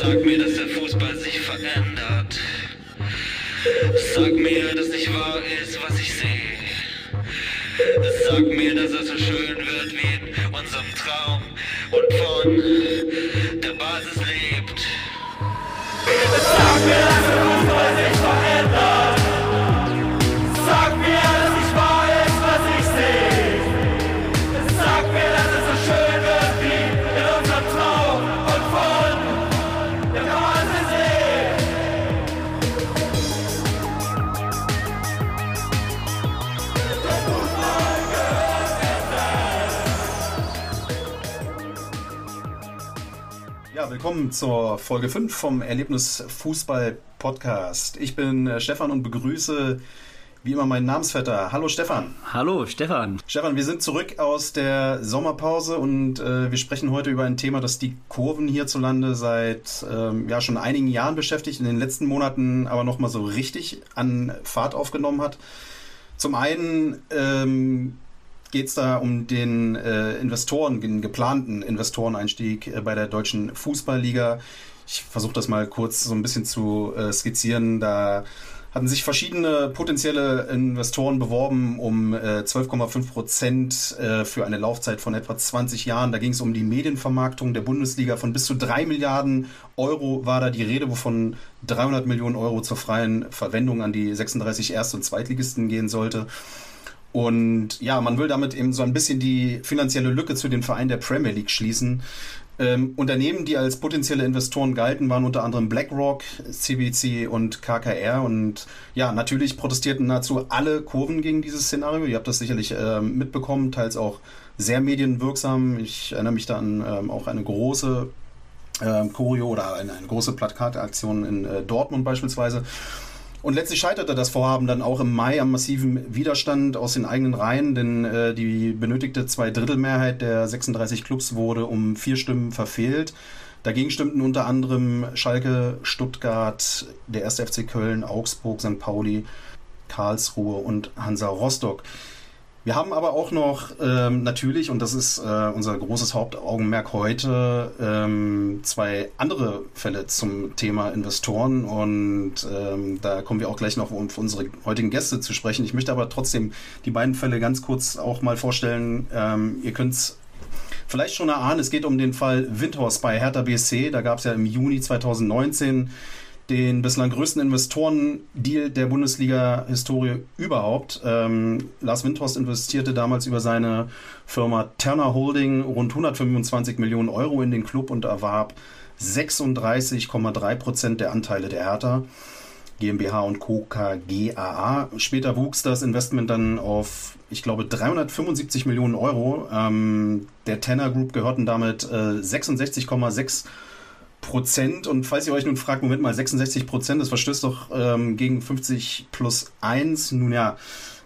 Sag mir, dass der Fußball sich verändert. Sag mir, dass nicht wahr ist, was ich sehe. Sag mir, dass es so schön willkommen zur Folge 5 vom Erlebnis Fußball Podcast. Ich bin äh, Stefan und begrüße wie immer meinen Namensvetter. Hallo Stefan. Hallo, Stefan. Stefan, wir sind zurück aus der Sommerpause und äh, wir sprechen heute über ein Thema, das die Kurven hierzulande seit ähm, ja schon einigen Jahren beschäftigt, in den letzten Monaten aber nochmal so richtig an Fahrt aufgenommen hat. Zum einen ähm, geht es da um den äh, Investoren, den geplanten Investoreneinstieg äh, bei der deutschen Fußballliga. Ich versuche das mal kurz so ein bisschen zu äh, skizzieren. Da hatten sich verschiedene potenzielle Investoren beworben um äh, 12,5 Prozent äh, für eine Laufzeit von etwa 20 Jahren. Da ging es um die Medienvermarktung der Bundesliga von bis zu 3 Milliarden Euro war da die Rede, wovon 300 Millionen Euro zur freien Verwendung an die 36 Erst- und Zweitligisten gehen sollte. Und ja, man will damit eben so ein bisschen die finanzielle Lücke zu den Vereinen der Premier League schließen. Ähm, Unternehmen, die als potenzielle Investoren galten, waren unter anderem BlackRock, CBC und KKR. Und ja, natürlich protestierten nahezu alle Kurven gegen dieses Szenario. Ihr habt das sicherlich ähm, mitbekommen, teils auch sehr medienwirksam. Ich erinnere mich da an ähm, auch eine große ähm, Choreo oder eine, eine große Plakataktion in äh, Dortmund beispielsweise. Und letztlich scheiterte das Vorhaben dann auch im Mai am massiven Widerstand aus den eigenen Reihen, denn äh, die benötigte Zweidrittelmehrheit der 36 Clubs wurde um vier Stimmen verfehlt. Dagegen stimmten unter anderem Schalke, Stuttgart, der 1. FC Köln, Augsburg, St. Pauli, Karlsruhe und Hansa Rostock. Wir haben aber auch noch ähm, natürlich, und das ist äh, unser großes Hauptaugenmerk heute, ähm, zwei andere Fälle zum Thema Investoren. Und ähm, da kommen wir auch gleich noch um unsere heutigen Gäste zu sprechen. Ich möchte aber trotzdem die beiden Fälle ganz kurz auch mal vorstellen. Ähm, ihr könnt es vielleicht schon erahnen, es geht um den Fall Windhorst bei Hertha BSC. Da gab es ja im Juni 2019 den bislang größten Investoren-Deal der Bundesliga-Historie überhaupt. Ähm, Lars Windhorst investierte damals über seine Firma Turner Holding rund 125 Millionen Euro in den Club und erwarb 36,3 Prozent der Anteile der Hertha. GmbH und Co. KGaA. Später wuchs das Investment dann auf, ich glaube, 375 Millionen Euro. Ähm, der Tenor Group gehörten damit äh, 66,6 Prozent. Und falls ihr euch nun fragt, Moment mal, 66 Prozent, das verstößt doch ähm, gegen 50 plus 1. Nun ja,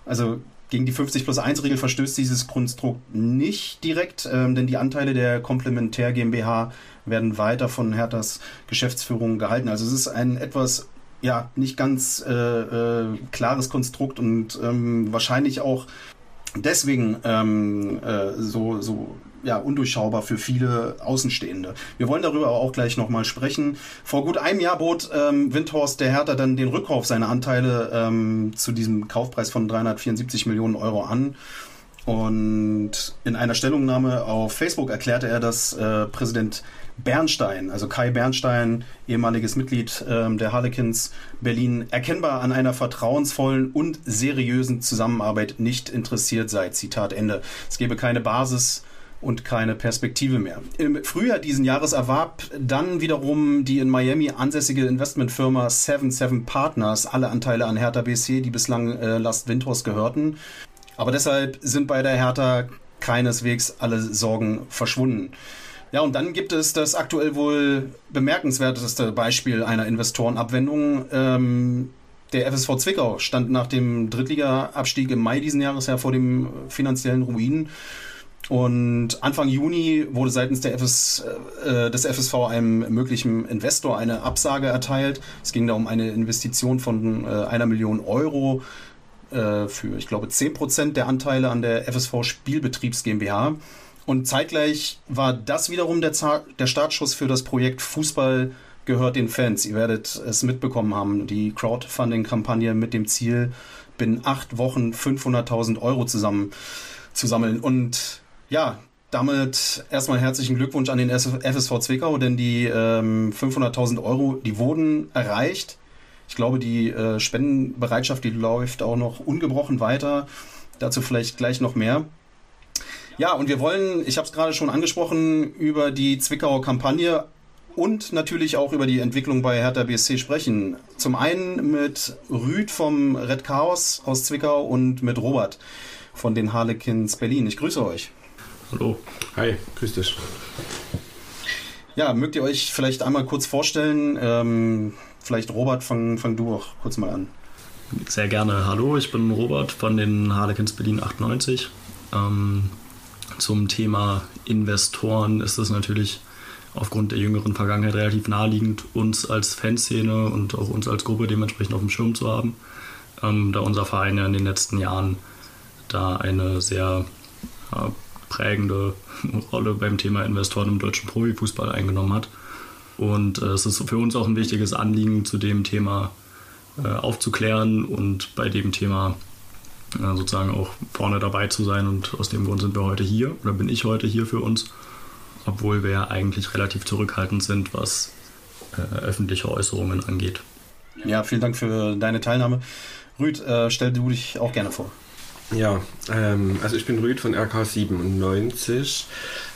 also gegen die 50 plus 1 Regel verstößt dieses Konstrukt nicht direkt, ähm, denn die Anteile der Komplementär GmbH werden weiter von Herthas Geschäftsführung gehalten. Also es ist ein etwas ja nicht ganz äh, äh, klares Konstrukt und ähm, wahrscheinlich auch deswegen ähm, äh, so, so ja, undurchschaubar für viele Außenstehende. Wir wollen darüber aber auch gleich nochmal sprechen. Vor gut einem Jahr bot ähm, Windhorst der Hertha dann den Rückkauf seiner Anteile ähm, zu diesem Kaufpreis von 374 Millionen Euro an. Und in einer Stellungnahme auf Facebook erklärte er, dass äh, Präsident Bernstein, also Kai Bernstein, ehemaliges Mitglied ähm, der Harlequins Berlin, erkennbar an einer vertrauensvollen und seriösen Zusammenarbeit nicht interessiert sei. Zitat Ende. Es gebe keine Basis und keine Perspektive mehr. Im Frühjahr diesen Jahres erwarb dann wiederum die in Miami ansässige Investmentfirma 77 Partners alle Anteile an Hertha BC, die bislang äh, Last Windhorst gehörten. Aber deshalb sind bei der Hertha keineswegs alle Sorgen verschwunden. Ja, und dann gibt es das aktuell wohl bemerkenswerteste Beispiel einer Investorenabwendung. Ähm, der FSV Zwickau stand nach dem Drittliga-Abstieg im Mai diesen Jahres ja vor dem finanziellen Ruin. Und Anfang Juni wurde seitens der FS, äh, des FSV einem möglichen Investor eine Absage erteilt. Es ging da um eine Investition von äh, einer Million Euro. äh, für, ich glaube, 10% der Anteile an der FSV Spielbetriebs GmbH. Und zeitgleich war das wiederum der, der Startschuss für das Projekt Fußball gehört den Fans. Ihr werdet es mitbekommen haben, die Crowdfunding-Kampagne mit dem Ziel, binnen acht Wochen 500.000 Euro zusammen zu sammeln. Und ja, damit erstmal herzlichen Glückwunsch an den FSV Zwickau, denn die ähm, 500.000 Euro, die wurden erreicht. Ich glaube, die äh, Spendenbereitschaft, die läuft auch noch ungebrochen weiter. Dazu vielleicht gleich noch mehr. Ja, und wir wollen, ich habe es gerade schon angesprochen, über die Zwickauer Kampagne und natürlich auch über die Entwicklung bei Hertha BSC sprechen. Zum einen mit Rüd vom Red Chaos aus Zwickau und mit Robert von den Harlequins Berlin. Ich grüße euch. Hallo. Hi, grüß dich. Ja, mögt ihr euch vielleicht einmal kurz vorstellen? Ähm, vielleicht Robert, fang, fang du auch kurz mal an. Sehr gerne. Hallo, ich bin Robert von den Harlequins Berlin 98. Ähm, zum Thema Investoren ist es natürlich aufgrund der jüngeren Vergangenheit relativ naheliegend, uns als Fanszene und auch uns als Gruppe dementsprechend auf dem Schirm zu haben, ähm, da unser Verein ja in den letzten Jahren da eine sehr ja, prägende Rolle beim Thema Investoren im deutschen Profifußball eingenommen hat. Und äh, es ist für uns auch ein wichtiges Anliegen, zu dem Thema äh, aufzuklären und bei dem Thema äh, sozusagen auch vorne dabei zu sein. Und aus dem Grund sind wir heute hier oder bin ich heute hier für uns, obwohl wir ja eigentlich relativ zurückhaltend sind, was äh, öffentliche Äußerungen angeht. Ja, vielen Dank für deine Teilnahme. Rüd, äh, stell du dich auch gerne vor. Ja, ähm, also ich bin Rüd von RK97.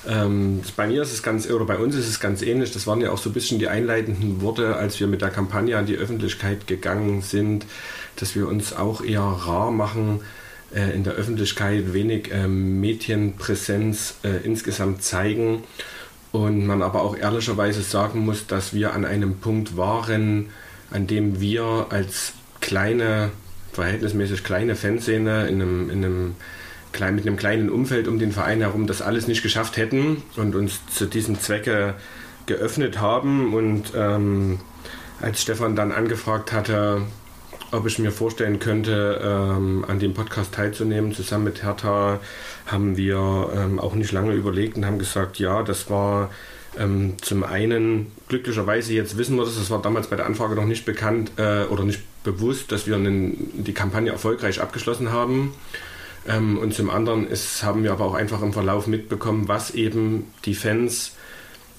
Ähm, bei mir ist es ganz, oder bei uns ist es ganz ähnlich. Das waren ja auch so ein bisschen die einleitenden Worte, als wir mit der Kampagne an die Öffentlichkeit gegangen sind, dass wir uns auch eher rar machen, äh, in der Öffentlichkeit wenig äh, Medienpräsenz äh, insgesamt zeigen. Und man aber auch ehrlicherweise sagen muss, dass wir an einem Punkt waren, an dem wir als kleine verhältnismäßig kleine Fanszene in einem, in einem klein, mit einem kleinen Umfeld um den Verein herum das alles nicht geschafft hätten und uns zu diesem Zwecke geöffnet haben. Und ähm, als Stefan dann angefragt hatte, ob ich mir vorstellen könnte, ähm, an dem Podcast teilzunehmen, zusammen mit Hertha, haben wir ähm, auch nicht lange überlegt und haben gesagt, ja, das war ähm, zum einen, glücklicherweise, jetzt wissen wir das, das war damals bei der Anfrage noch nicht bekannt äh, oder nicht bewusst, dass wir einen, die Kampagne erfolgreich abgeschlossen haben. Ähm, und zum anderen ist, haben wir aber auch einfach im Verlauf mitbekommen, was eben die Fans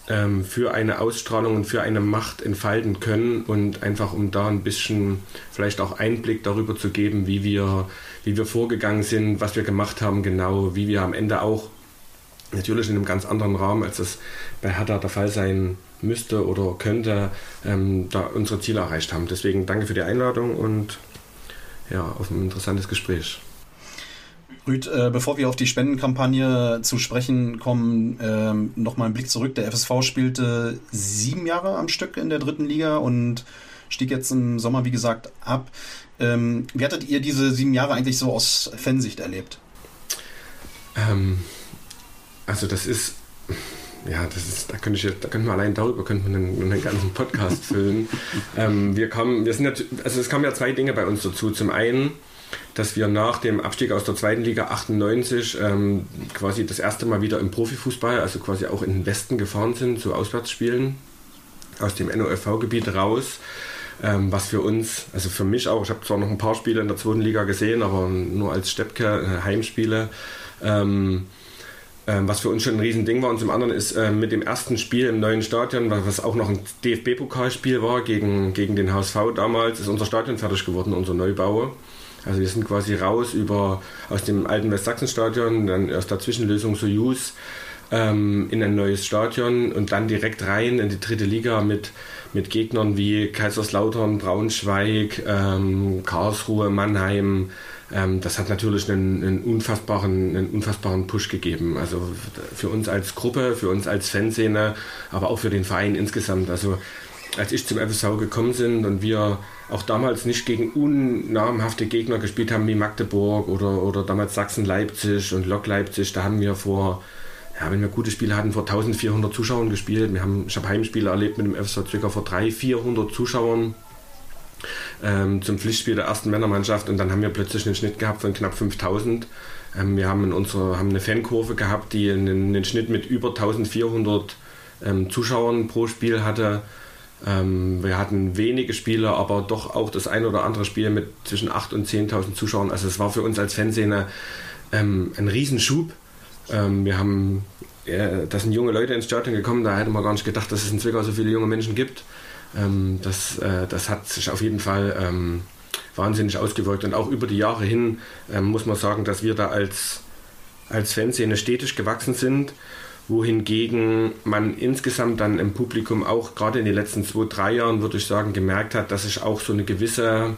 ähm, für eine Ausstrahlung und für eine Macht entfalten können und einfach um da ein bisschen vielleicht auch Einblick darüber zu geben, wie wir, wie wir vorgegangen sind, was wir gemacht haben genau, wie wir am Ende auch natürlich in einem ganz anderen Rahmen, als das bei Hertha der Fall sein müsste oder könnte, ähm, da unsere Ziele erreicht haben. Deswegen danke für die Einladung und ja, auf ein interessantes Gespräch. Rüd, äh, bevor wir auf die Spendenkampagne zu sprechen kommen, ähm, nochmal einen Blick zurück. Der FSV spielte sieben Jahre am Stück in der dritten Liga und stieg jetzt im Sommer, wie gesagt, ab. Ähm, wie hattet ihr diese sieben Jahre eigentlich so aus Fansicht erlebt? Ähm, also das ist, ja, das ist, da könnte ich jetzt, da könnten wir allein darüber könnten wir einen, einen ganzen Podcast füllen. ähm, wir kamen, wir sind ja, also es kamen ja zwei Dinge bei uns dazu. Zum einen, dass wir nach dem Abstieg aus der zweiten Liga 98 ähm, quasi das erste Mal wieder im Profifußball, also quasi auch in den Westen gefahren sind zu Auswärtsspielen aus dem NOFV-Gebiet raus. Ähm, was für uns, also für mich auch, ich habe zwar noch ein paar Spiele in der zweiten Liga gesehen, aber nur als Steppke, äh, Heimspiele. Ähm, ähm, was für uns schon ein Riesending war. Und zum anderen ist äh, mit dem ersten Spiel im neuen Stadion, was auch noch ein DFB-Pokalspiel war gegen, gegen den HSV damals, ist unser Stadion fertig geworden, unser Neubau. Also wir sind quasi raus über aus dem alten Westsachsen-Stadion, dann aus der Zwischenlösung Soyuz ähm, in ein neues Stadion und dann direkt rein in die dritte Liga mit, mit Gegnern wie Kaiserslautern, Braunschweig, ähm, Karlsruhe, Mannheim, ähm, das hat natürlich einen, einen, unfassbaren, einen unfassbaren Push gegeben. Also für uns als Gruppe, für uns als Fanszene, aber auch für den Verein insgesamt. Also als ich zum FSV gekommen bin und wir auch damals nicht gegen unnamenhafte Gegner gespielt haben wie Magdeburg oder, oder damals Sachsen-Leipzig und Lok Leipzig, da haben wir vor, ja, wenn wir gute Spiele hatten, vor 1400 Zuschauern gespielt. Wir haben, ich habe Heimspiele erlebt mit dem FSV Zwickau vor 300, 400 Zuschauern. Ähm, zum Pflichtspiel der ersten Männermannschaft und dann haben wir plötzlich einen Schnitt gehabt von knapp 5000. Ähm, wir haben, in unserer, haben eine Fankurve gehabt, die einen, einen Schnitt mit über 1400 ähm, Zuschauern pro Spiel hatte. Ähm, wir hatten wenige Spieler, aber doch auch das ein oder andere Spiel mit zwischen 8.000 und 10.000 Zuschauern. Also es war für uns als Fanszene ähm, ein Riesenschub. Ähm, wir haben, äh, da sind junge Leute ins Stadion gekommen, da hätte man gar nicht gedacht, dass es in Zwickau so viele junge Menschen gibt. Ähm, das, äh, das hat sich auf jeden Fall ähm, wahnsinnig ausgewirkt. Und auch über die Jahre hin ähm, muss man sagen, dass wir da als, als Fanszene stetig gewachsen sind wohingegen man insgesamt dann im Publikum auch gerade in den letzten zwei, drei Jahren, würde ich sagen, gemerkt hat, dass sich auch so eine gewisse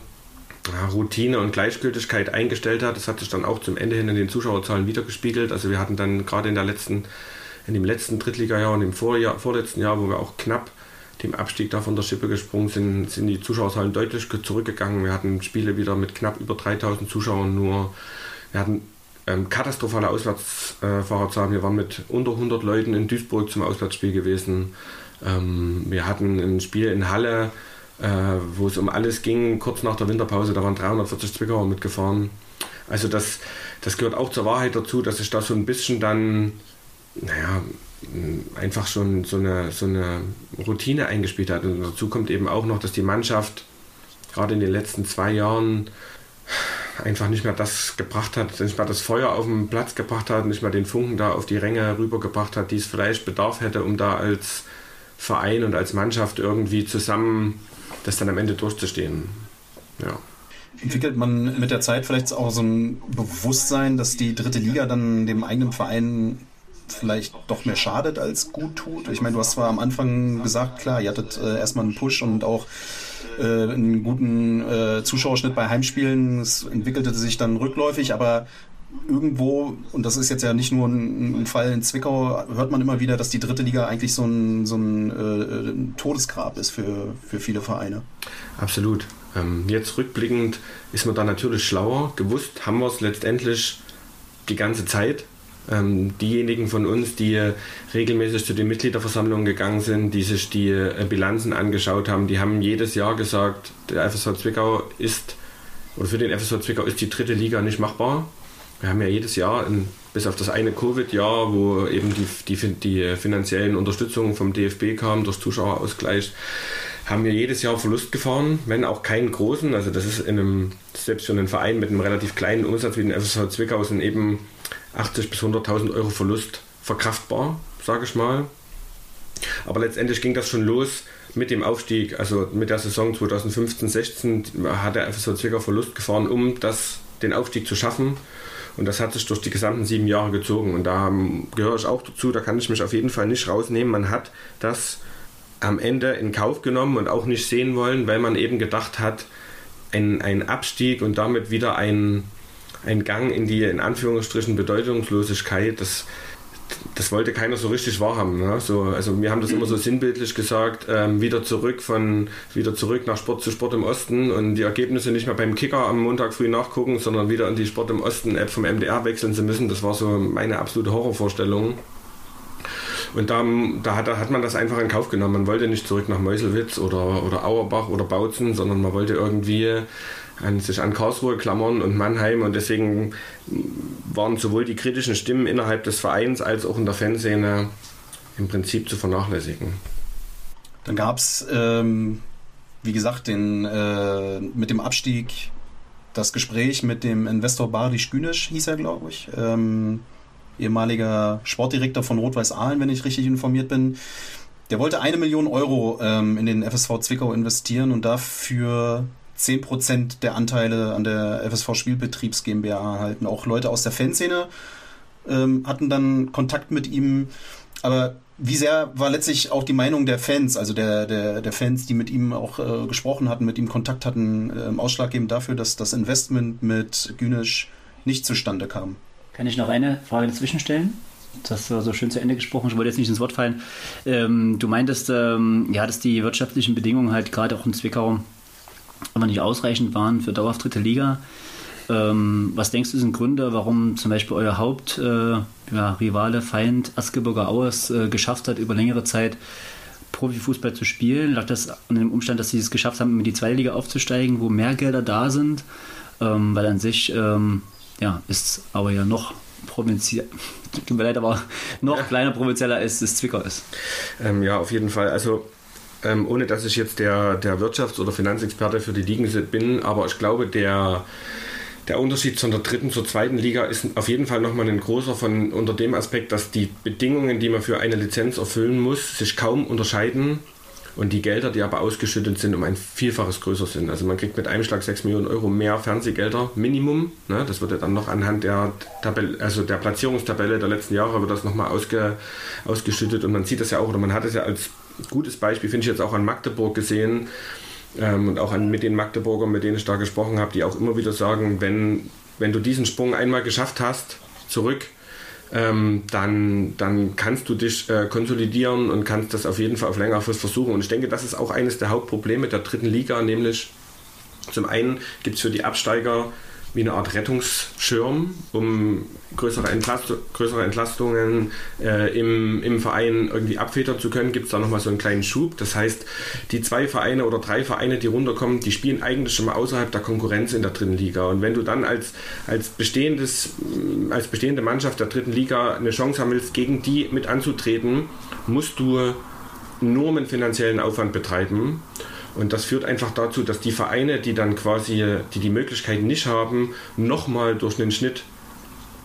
Routine und Gleichgültigkeit eingestellt hat. Das hat sich dann auch zum Ende hin in den Zuschauerzahlen wiedergespiegelt. Also wir hatten dann gerade in der letzten, in dem letzten Drittligajahr und im Vorjahr, vorletzten Jahr, wo wir auch knapp dem Abstieg da von der Schippe gesprungen sind, sind die Zuschauerzahlen deutlich zurückgegangen. Wir hatten Spiele wieder mit knapp über 3000 Zuschauern nur. Wir hatten ähm, katastrophale Auswärtsfahrerzahlen. Wir waren mit unter 100 Leuten in Duisburg zum Auswärtsspiel gewesen. Ähm, wir hatten ein Spiel in Halle, äh, wo es um alles ging, kurz nach der Winterpause. Da waren 340 Zwickauer mitgefahren. Also das, das gehört auch zur Wahrheit dazu, dass sich da so ein bisschen dann, naja, einfach schon so eine, so eine Routine eingespielt hat. Und dazu kommt eben auch noch, dass die Mannschaft gerade in den letzten zwei Jahren einfach nicht mehr das gebracht hat, nicht mehr das Feuer auf den Platz gebracht hat, nicht mehr den Funken da auf die Ränge rübergebracht hat, die es vielleicht bedarf hätte, um da als Verein und als Mannschaft irgendwie zusammen das dann am Ende durchzustehen. Ja. Entwickelt man mit der Zeit vielleicht auch so ein Bewusstsein, dass die dritte Liga dann dem eigenen Verein vielleicht doch mehr schadet als gut tut? Ich meine, du hast zwar am Anfang gesagt, klar, ihr hattet äh, erstmal einen Push und auch äh, einen guten äh, Zuschauerschnitt bei Heimspielen. Es entwickelte sich dann rückläufig, aber irgendwo, und das ist jetzt ja nicht nur ein, ein, Fall in Zwickau, hört man immer wieder, dass die dritte Liga eigentlich so ein, so ein, äh, Todesgrab ist für, für viele Vereine. Absolut. Ähm, jetzt rückblickend ist man da natürlich schlauer. Gewusst haben wir es letztendlich die ganze Zeit. Ähm, diejenigen von uns, die regelmäßig zu den Mitgliederversammlungen gegangen sind, die sich die äh, Bilanzen angeschaut haben, die haben jedes Jahr gesagt, der FSV Zwickau ist, oder für den FSV Zwickau ist die dritte Liga nicht machbar. Wir haben ja jedes Jahr, in, bis auf das eine Covid-Jahr, wo eben die, die, die finanziellen Unterstützungen vom DFB kamen durch Zuschauerausgleich, haben wir jedes Jahr Verlust gefahren, wenn auch keinen großen. Also das ist in einem, selbst für einen Verein mit einem relativ kleinen Umsatz wie den FSV Zwickau sind eben 80 bis 100.000 Euro Verlust verkraftbar, sage ich mal. Aber letztendlich ging das schon los mit dem Aufstieg, also mit der Saison 2015-16 hat der FSV Zwickau Verlust gefahren, um das, den Aufstieg zu schaffen. Und das hat sich durch die gesamten sieben Jahre gezogen. Und da gehöre ich auch dazu, da kann ich mich auf jeden Fall nicht rausnehmen. Man hat das am Ende in Kauf genommen und auch nicht sehen wollen, weil man eben gedacht hat, ein, ein Abstieg und damit wieder ein, ein Gang in die in Anführungsstrichen Bedeutungslosigkeit, das, das wollte keiner so richtig wahrhaben. Ne? So, also wir haben das immer so sinnbildlich gesagt, ähm, wieder zurück von wieder zurück nach Sport zu Sport im Osten und die Ergebnisse nicht mehr beim Kicker am Montag früh nachgucken, sondern wieder in die Sport im Osten App vom MDR wechseln zu müssen. Das war so meine absolute Horrorvorstellung. Und da, da hat, hat, man das einfach in Kauf genommen. Man wollte nicht zurück nach Meuselwitz oder, oder Auerbach oder Bautzen, sondern man wollte irgendwie an, sich an Karlsruhe klammern und Mannheim. Und deswegen waren sowohl die kritischen Stimmen innerhalb des Vereins als auch in der Fanszene im Prinzip zu vernachlässigen. Dann gab es, ähm, wie gesagt, den, äh, mit dem Abstieg das Gespräch mit dem Investor Bardisch Günisch, hieß er, glaube ich. Ähm, ehemaliger Sportdirektor von Rot-Weiß Aalen, wenn ich richtig informiert bin. Der wollte eine Million Euro ähm, in den FSV Zwickau investieren und dafür 10% der Anteile an der FSV Spielbetriebs GmbH erhalten. Auch Leute aus der Fanszene ähm, hatten dann Kontakt mit ihm. Aber wie sehr war letztlich auch die Meinung der Fans, also der, der, der Fans, die mit ihm auch äh, gesprochen hatten, mit ihm Kontakt hatten, äh, ausschlaggebend dafür, dass das Investment mit Günisch nicht zustande kam? Kann ich noch eine Frage dazwischen stellen? Das war so schön zu Ende gesprochen. Ich wollte jetzt nicht ins Wort fallen. Ähm, du meintest, ähm, ja, dass die wirtschaftlichen Bedingungen halt gerade auch in Zwickau aber nicht ausreichend waren für dauerhaft dritte Liga. Ähm, was denkst du sind Gründe, warum zum Beispiel euer Hauptrivale, äh, ja, Feind Askeburger Auers äh, geschafft hat, über längere Zeit Profifußball zu spielen? Lag das an dem Umstand, dass sie es geschafft haben, in die zweite Liga aufzusteigen, wo mehr Gelder da sind? Ähm, weil an sich ähm, ja, ist aber ja noch provinziell, tut mir leid, aber noch ja. kleiner provinzieller als es Zwickau ist. Ähm, ja, auf jeden Fall. Also ähm, ohne dass ich jetzt der, der Wirtschafts- oder Finanzexperte für die Ligen bin, aber ich glaube, der, der Unterschied von der dritten zur zweiten Liga ist auf jeden Fall nochmal ein großer von unter dem Aspekt, dass die Bedingungen, die man für eine Lizenz erfüllen muss, sich kaum unterscheiden und die Gelder, die aber ausgeschüttet sind, um ein Vielfaches größer sind. Also man kriegt mit einem Schlag 6 Millionen Euro mehr Fernsehgelder, Minimum. Ne? Das wird ja dann noch anhand der, Tabelle, also der Platzierungstabelle der letzten Jahre wird das nochmal ausge, ausgeschüttet und man sieht das ja auch, oder man hat es ja als gutes Beispiel, finde ich jetzt auch an Magdeburg gesehen ähm, und auch an, mit den Magdeburgern, mit denen ich da gesprochen habe, die auch immer wieder sagen, wenn, wenn du diesen Sprung einmal geschafft hast, zurück, ähm, dann, dann kannst du dich äh, konsolidieren und kannst das auf jeden Fall auf längere Frist versuchen. Und ich denke, das ist auch eines der Hauptprobleme der dritten Liga, nämlich zum einen gibt es für die Absteiger wie eine Art Rettungsschirm, um größere, Entlast größere Entlastungen äh, im, im Verein irgendwie abfedern zu können, gibt es da nochmal so einen kleinen Schub. Das heißt, die zwei Vereine oder drei Vereine, die runterkommen, die spielen eigentlich schon mal außerhalb der Konkurrenz in der dritten Liga. Und wenn du dann als, als, bestehendes, als bestehende Mannschaft der dritten Liga eine Chance haben willst, gegen die mit anzutreten, musst du einen finanziellen Aufwand betreiben. Und das führt einfach dazu, dass die Vereine, die dann quasi, die die Möglichkeit nicht haben, nochmal durch einen Schnitt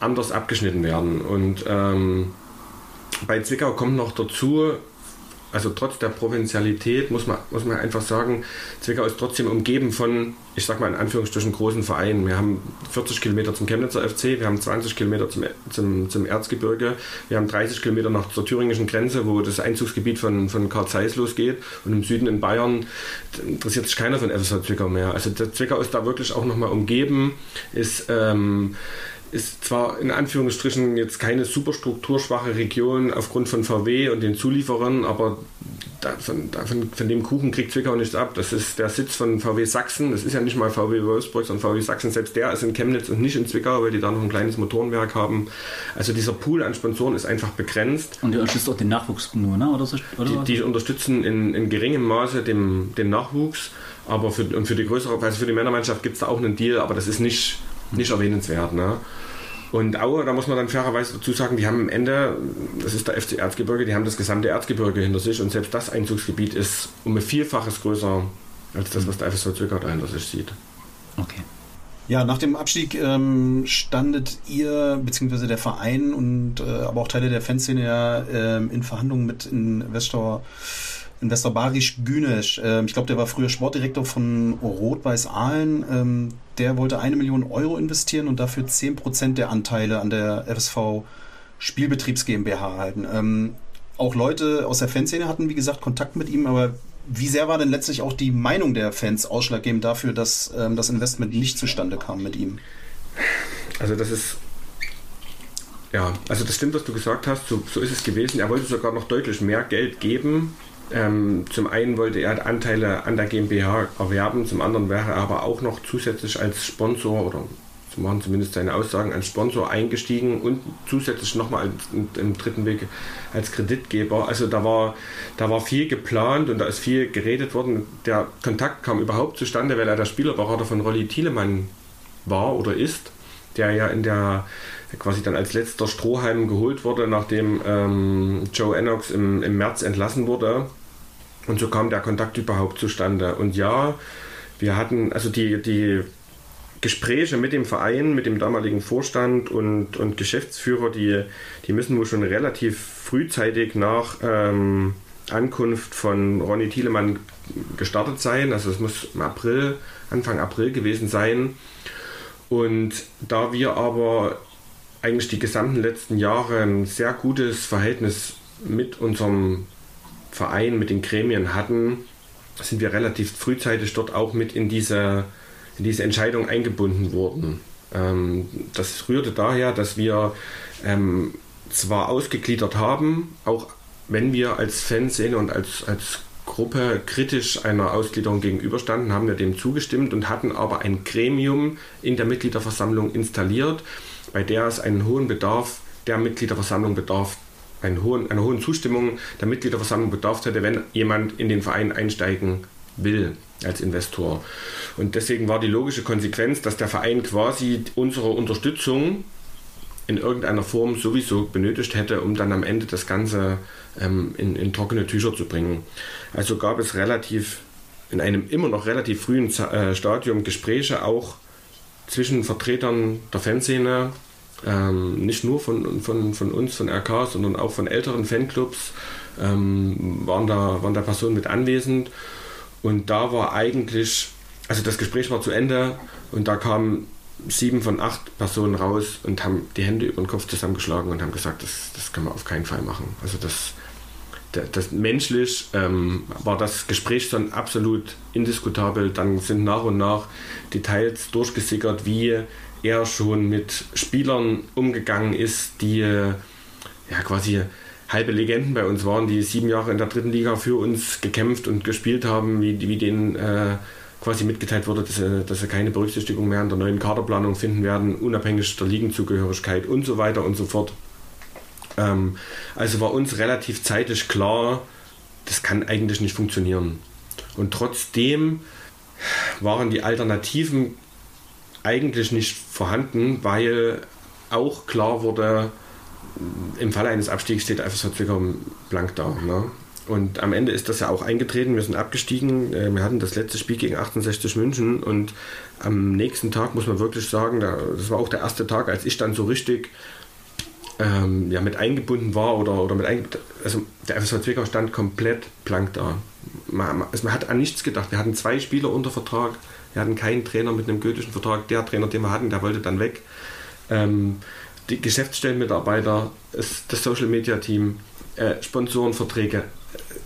anders abgeschnitten werden. Und ähm, bei Zwickau kommt noch dazu, also trotz der Provinzialität muss man, muss man einfach sagen, Zwickau ist trotzdem umgeben von, ich sag mal in Anführungsstrichen, großen Vereinen. Wir haben 40 Kilometer zum Chemnitzer FC, wir haben 20 Kilometer zum, zum, zum Erzgebirge, wir haben 30 Kilometer nach zur thüringischen Grenze, wo das Einzugsgebiet von, von Karl Zeiss losgeht. Und im Süden in Bayern interessiert sich keiner von FSV Zwickau mehr. Also der Zwickau ist da wirklich auch nochmal umgeben, ist... Ähm, ist zwar in Anführungsstrichen jetzt keine super strukturschwache Region aufgrund von VW und den Zulieferern, aber davon, davon, von dem Kuchen kriegt Zwickau nichts ab. Das ist der Sitz von VW Sachsen. Das ist ja nicht mal VW Wolfsburg, sondern VW Sachsen. Selbst der ist in Chemnitz und nicht in Zwickau, weil die da noch ein kleines Motorenwerk haben. Also dieser Pool an Sponsoren ist einfach begrenzt. Und die unterstützt auch den Nachwuchs nur, ne? Oder so, oder die, die, unterstützen in, in geringem Maße den, den Nachwuchs. Aber für, und für die größere, also für die Männermannschaft gibt es da auch einen Deal, aber das ist nicht, nicht erwähnenswert. Ne? Und Aue, da muss man dann fairerweise dazu sagen, die haben am Ende, das ist der FC Erzgebirge, die haben das gesamte Erzgebirge hinter sich und selbst das Einzugsgebiet ist um ein Vielfaches größer als das, was der FSV Zwickau da hinter sich sieht. Okay. Ja, nach dem Abstieg ähm, standet ihr bzw. der Verein und äh, aber auch Teile der Fanszene ja äh, in Verhandlungen mit Investor Investor Barisch Günesch. Ähm, ich glaube, der war früher Sportdirektor von Rot-Weiß Aalen. Der wollte eine Million Euro investieren und dafür 10% der Anteile an der FSV Spielbetriebs GmbH halten. Ähm, auch Leute aus der Fanszene hatten, wie gesagt, Kontakt mit ihm, aber wie sehr war denn letztlich auch die Meinung der Fans ausschlaggebend dafür, dass ähm, das Investment nicht zustande kam mit ihm? Also das ist ja, also das stimmt, was du gesagt hast, so, so ist es gewesen. Er wollte sogar noch deutlich mehr Geld geben, ähm, zum einen wollte er Anteile an der GmbH erwerben, zum anderen wäre er aber auch noch zusätzlich als Sponsor oder so machen zumindest seine Aussagen als Sponsor eingestiegen und zusätzlich nochmal im dritten Weg als Kreditgeber. Also da war, da war viel geplant und da ist viel geredet worden. Der Kontakt kam überhaupt zustande, weil er der Spielerberater von Rolli Thielemann war oder ist, der ja in der quasi dann als letzter Strohhalm geholt wurde, nachdem ähm, Joe Ennox im, im März entlassen wurde. Und so kam der Kontakt überhaupt zustande. Und ja, wir hatten also die, die Gespräche mit dem Verein, mit dem damaligen Vorstand und, und Geschäftsführer, die, die müssen wohl schon relativ frühzeitig nach ähm, Ankunft von Ronny Thielemann gestartet sein. Also es muss im April, Anfang April gewesen sein. Und da wir aber eigentlich die gesamten letzten Jahre ein sehr gutes Verhältnis mit unserem Verein, mit den Gremien hatten, sind wir relativ frühzeitig dort auch mit in diese, in diese Entscheidung eingebunden worden. Ähm, das rührte daher, dass wir ähm, zwar ausgegliedert haben, auch wenn wir als Fanszene und als, als Gruppe kritisch einer Ausgliederung gegenüberstanden, haben wir dem zugestimmt und hatten aber ein Gremium in der Mitgliederversammlung installiert, bei der es einen hohen Bedarf der Mitgliederversammlung bedarf einen hohen, einer hohen Zustimmung der Mitgliederversammlung bedarf hätte, wenn jemand in den Verein einsteigen will als Investor. Und deswegen war die logische Konsequenz, dass der Verein quasi unsere Unterstützung in irgendeiner Form sowieso benötigt hätte, um dann am Ende das Ganze ähm, in, in, trockene Tücher zu bringen. Also gab es relativ in einem immer noch relativ frühen äh, Stadium Gespräche auch zwischen Vertretern der Fanszene, ähm, nicht nur von, von, von uns, von RK, sondern auch von älteren Fanclubs, ähm, waren, da, waren da Personen mit anwesend. Und da war eigentlich, also das Gespräch war zu Ende und da kamen sieben von acht Personen raus und haben die Hände über den Kopf zusammengeschlagen und haben gesagt, das, das können wir auf keinen Fall machen. Also das, das, das menschlich ähm, war das Gespräch dann absolut indiskutabel. Dann sind nach und nach Details durchgesickert, wie er schon mit Spielern umgegangen ist, die ja quasi halbe Legenden bei uns waren, die sieben Jahre in der dritten Liga für uns gekämpft und gespielt haben, wie, wie denen äh, quasi mitgeteilt wurde, dass sie, dass sie keine Berücksichtigung mehr in der neuen Kaderplanung finden werden, unabhängig der Ligenzugehörigkeit und so weiter und so fort. Ähm, also war uns relativ zeitig klar, das kann eigentlich nicht funktionieren. Und trotzdem waren die Alternativen eigentlich nicht vorhanden, weil auch klar wurde, im Falle eines Abstiegs steht FSV Zwickau blank da. Ne? Und am Ende ist das ja auch eingetreten. Wir sind abgestiegen. Äh, wir hatten das letzte Spiel gegen 68 München und am nächsten Tag muss man wirklich sagen, das war auch der erste Tag, als ich dann so richtig ähm, ja, mit eingebunden war oder, oder mit also der FSV Zwickau stand komplett blank da. Man, also man hat an nichts gedacht. Wir hatten zwei Spieler unter Vertrag. Wir hatten keinen Trainer mit einem gültigen Vertrag. Der Trainer, den wir hatten, der wollte dann weg. Ähm, die Geschäftsstellenmitarbeiter, das, Social Media Team, äh, Sponsorenverträge.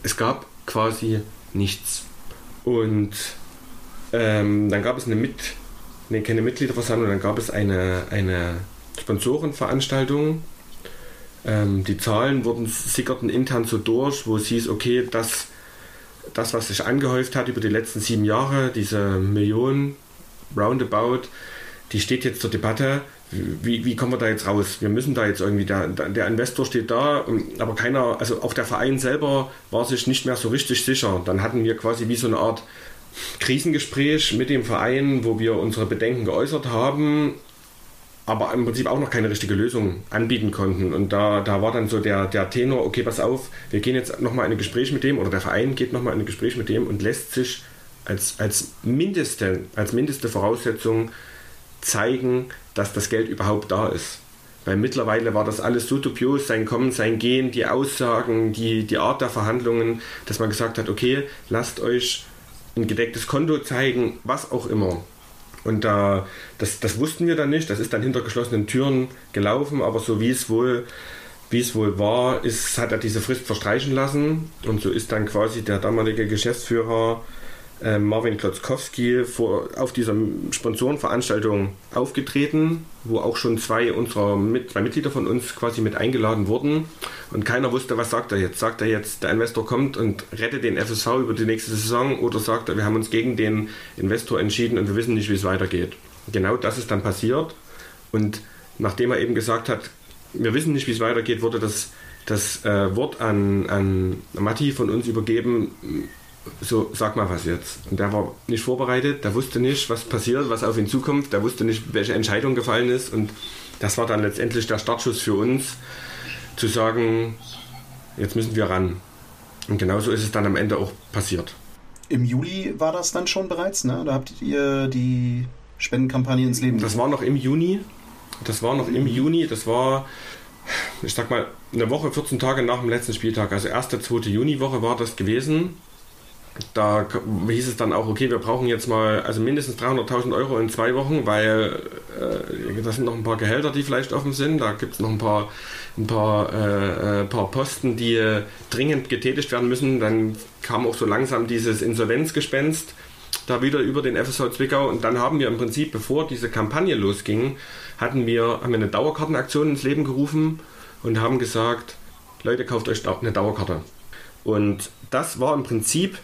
Es gab quasi nichts. Und ähm, dann gab es eine Mit, nee, keine Mitgliederversammlung, dann gab es eine, eine Sponsorenveranstaltung. Ähm, die Zahlen wurden sickerten intern so durch, wo es hieß, okay, das, das, was sich angehäuft hat über die letzten sieben Jahre, diese Millionen roundabout, die steht jetzt zur Debatte wie, wie kommen wir da jetzt raus? Wir müssen da jetzt irgendwie, der, der Investor steht da, aber keiner, also auch der Verein selber war sich nicht mehr so richtig sicher. Dann hatten wir quasi wie so eine Art Krisengespräch mit dem Verein, wo wir unsere Bedenken geäußert haben, aber im Prinzip auch noch keine richtige Lösung anbieten konnten. Und da, da war dann so der, der Tenor, okay, pass auf, wir gehen jetzt nochmal in ein Gespräch mit dem, oder der Verein geht nochmal in ein Gespräch mit dem und lässt sich als, als, mindeste, als mindeste Voraussetzung zeigen, dass das Geld überhaupt da ist. Weil mittlerweile war das alles so dubios, sein Kommen, sein Gehen, die Aussagen, die, die Art der Verhandlungen, dass man gesagt hat, okay, lasst euch ein gedecktes Konto zeigen, was auch immer. Und da, das, das wussten wir dann nicht, das ist dann hinter geschlossenen Türen gelaufen, aber so wie es wohl, wie es wohl war, ist, hat er diese Frist verstreichen lassen. Und so ist dann quasi der damalige Geschäftsführer äh, Marvin Klotzkowski vor, auf dieser Sponsorenveranstaltung aufgetreten, wo auch schon zwei unserer mit, zwei Mitglieder von uns quasi mit eingeladen wurden. Und keiner wusste, was sagt er jetzt. Sagt er jetzt, der Investor kommt und rettet den FSV über die nächste Saison oder sagt er, wir haben uns gegen den Investor entschieden und wir wissen nicht, wie es weitergeht. Genau das ist dann passiert. Und nachdem er eben gesagt hat, wir wissen nicht, wie es weitergeht, wurde das, das äh, Wort an, an Matti von uns übergeben so, sag mal was jetzt. Und der war nicht vorbereitet, der wusste nicht, was passiert, was auf ihn zukommt, der wusste nicht, welche Entscheidung gefallen ist. Und das war dann letztendlich der Startschuss für uns, zu sagen, jetzt müssen wir ran. Und genauso ist es dann am Ende auch passiert. Im Juli war das dann schon bereits, ne? Da habt ihr die Spendenkampagne ins Leben Das war noch im Juni. Das war noch im Juni. Das war, ich sag mal, eine Woche, 14 Tage nach dem letzten Spieltag. Also erste, zweite Juniwoche war das gewesen da hieß es dann auch, okay, wir brauchen jetzt mal also mindestens 300.000 Euro in zwei Wochen, weil äh, da sind noch ein paar Gehälter, die vielleicht offen sind. Da gibt es noch ein paar, ein paar, äh, äh, paar Posten, die äh, dringend getätigt werden müssen. Dann kam auch so langsam dieses Insolvenzgespenst da wieder über den FSV Zwickau. Und dann haben wir im Prinzip, bevor diese Kampagne losging, hatten wir, haben wir eine Dauerkartenaktion ins Leben gerufen und haben gesagt, Leute, kauft euch eine Dauerkarte. Und das war im Prinzip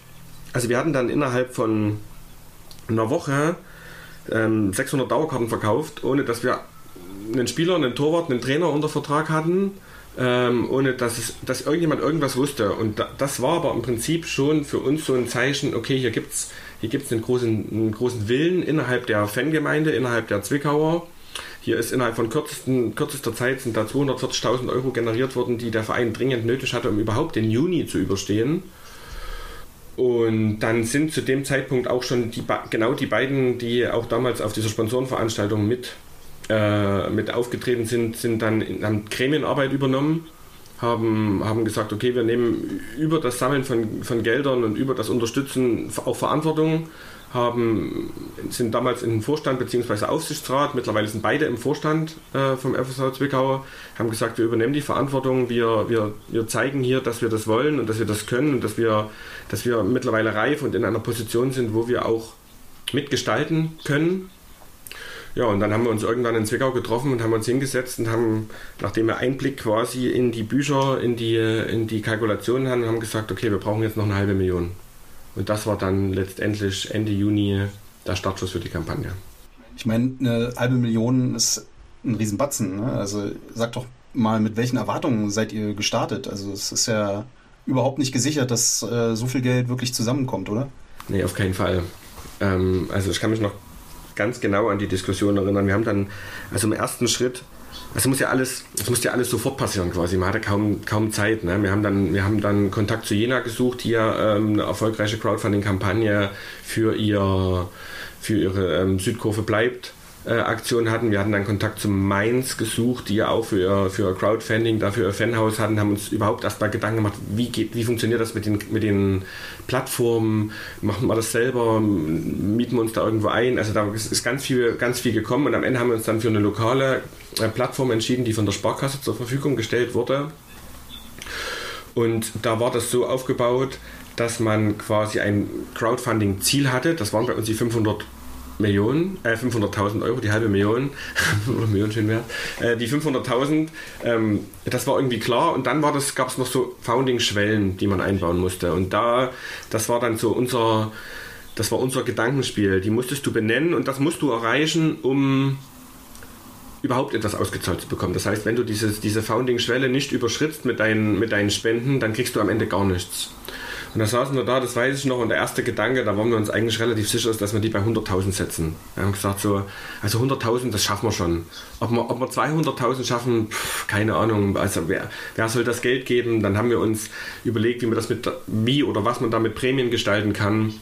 also wir hatten dann innerhalb von einer Woche ähm, 600 Dauerkarten verkauft, ohne dass wir einen Spieler, einen Torwart, einen Trainer unter Vertrag hatten. ähm, ohne dass, es, dass irgendjemand irgendwas wusste. Und da, das war aber im Prinzip schon für uns so ein Zeichen, okay, hier gibt es hier gibt's einen, großen, einen großen Willen innerhalb der Fangemeinde, innerhalb der Zwickauer. Hier ist innerhalb von kürzesten, kürzester Zeit sind da 240.000 Euro generiert worden, die der Verein dringend nötig hatte, um überhaupt den Juni zu überstehen. Und dann sind zu dem Zeitpunkt auch schon die, genau die beiden, die auch damals auf dieser Sponsorenveranstaltung mit äh, mit aufgetreten sind, sind dann haben Gremienarbeit übernommen, haben, haben gesagt, okay, wir nehmen über das Sammeln von, von Geldern und über das Unterstützen auch Verantwortung, haben, sind damals in den Vorstand bzw. Aufsichtsrat, mittlerweile sind beide im Vorstand äh, vom FSV Zwickau, haben gesagt, wir übernehmen die Verantwortung, wir, wir, wir zeigen hier, dass wir das wollen und dass wir das können und dass wir, dass wir mittlerweile reif und in einer Position sind, wo wir auch mitgestalten können ja, und dann haben wir uns irgendwann in Zwickau getroffen und haben uns hingesetzt und haben, nachdem wir Einblick quasi in die Bücher, in die, in die Kalkulationen hatten, haben gesagt, okay, wir brauchen jetzt noch eine halbe Million. Und das war dann letztendlich Ende Juni der Startschuss für die Kampagne. Ich meine, eine halbe Million ist ein Riesenbatzen. Ne? Also sag doch mal, mit welchen Erwartungen seid ihr gestartet? Also es ist ja überhaupt nicht gesichert, dass äh, so viel Geld wirklich zusammenkommt, oder? Nee, auf keinen Fall. Ähm, also ich kann mich noch ganz genau an die Diskussion erinnern. Wir haben dann, also im ersten Schritt, es muss ja alles, es muss ja alles sofort passieren quasi. Man hatte kaum, kaum Zeit. Ne? Wir, haben dann, wir haben dann Kontakt zu Jena gesucht, die ja ähm, eine erfolgreiche Crowdfunding-Kampagne für, ihr, für ihre ähm, Südkurve bleibt äh, Aktion hatten. Wir hatten dann Kontakt zu Mainz gesucht, die ja auch für für Crowdfunding, dafür ihr Fanhaus hatten, haben uns überhaupt erstmal Gedanken gemacht, wie, geht, wie funktioniert das mit den, mit den Plattformen, machen wir das selber, mieten wir uns da irgendwo ein. Also da ist ganz viel, ganz viel gekommen und am Ende haben wir uns dann für eine lokale Plattform entschieden, die von der Sparkasse zur Verfügung gestellt wurde. Und da war das so aufgebaut, dass man quasi ein Crowdfunding-Ziel hatte. Das waren bei uns die 500 Millionen, äh, 500.000 Euro, die halbe Million, oder Million schön wert, äh, die 500.000, ähm, das war irgendwie klar. Und dann gab es noch so Founding-Schwellen, die man einbauen musste. Und da, das war dann so unser, das war unser Gedankenspiel, die musstest du benennen und das musst du erreichen, um überhaupt etwas ausgezahlt zu bekommen. Das heißt, wenn du dieses, diese Founding-Schwelle nicht überschrittst mit deinen, mit deinen Spenden, dann kriegst du am Ende gar nichts. Und da saßen wir da, das weiß ich noch, und der erste Gedanke, da waren wir uns eigentlich relativ sicher, ist, dass wir die bei 100.000 setzen. Wir haben gesagt, so, also 100.000, das schaffen wir schon. Ob wir, ob wir 200.000 schaffen, pff, keine Ahnung. Also wer, wer soll das Geld geben? Dann haben wir uns überlegt, wie man das mit, wie oder was man da mit Prämien gestalten kann.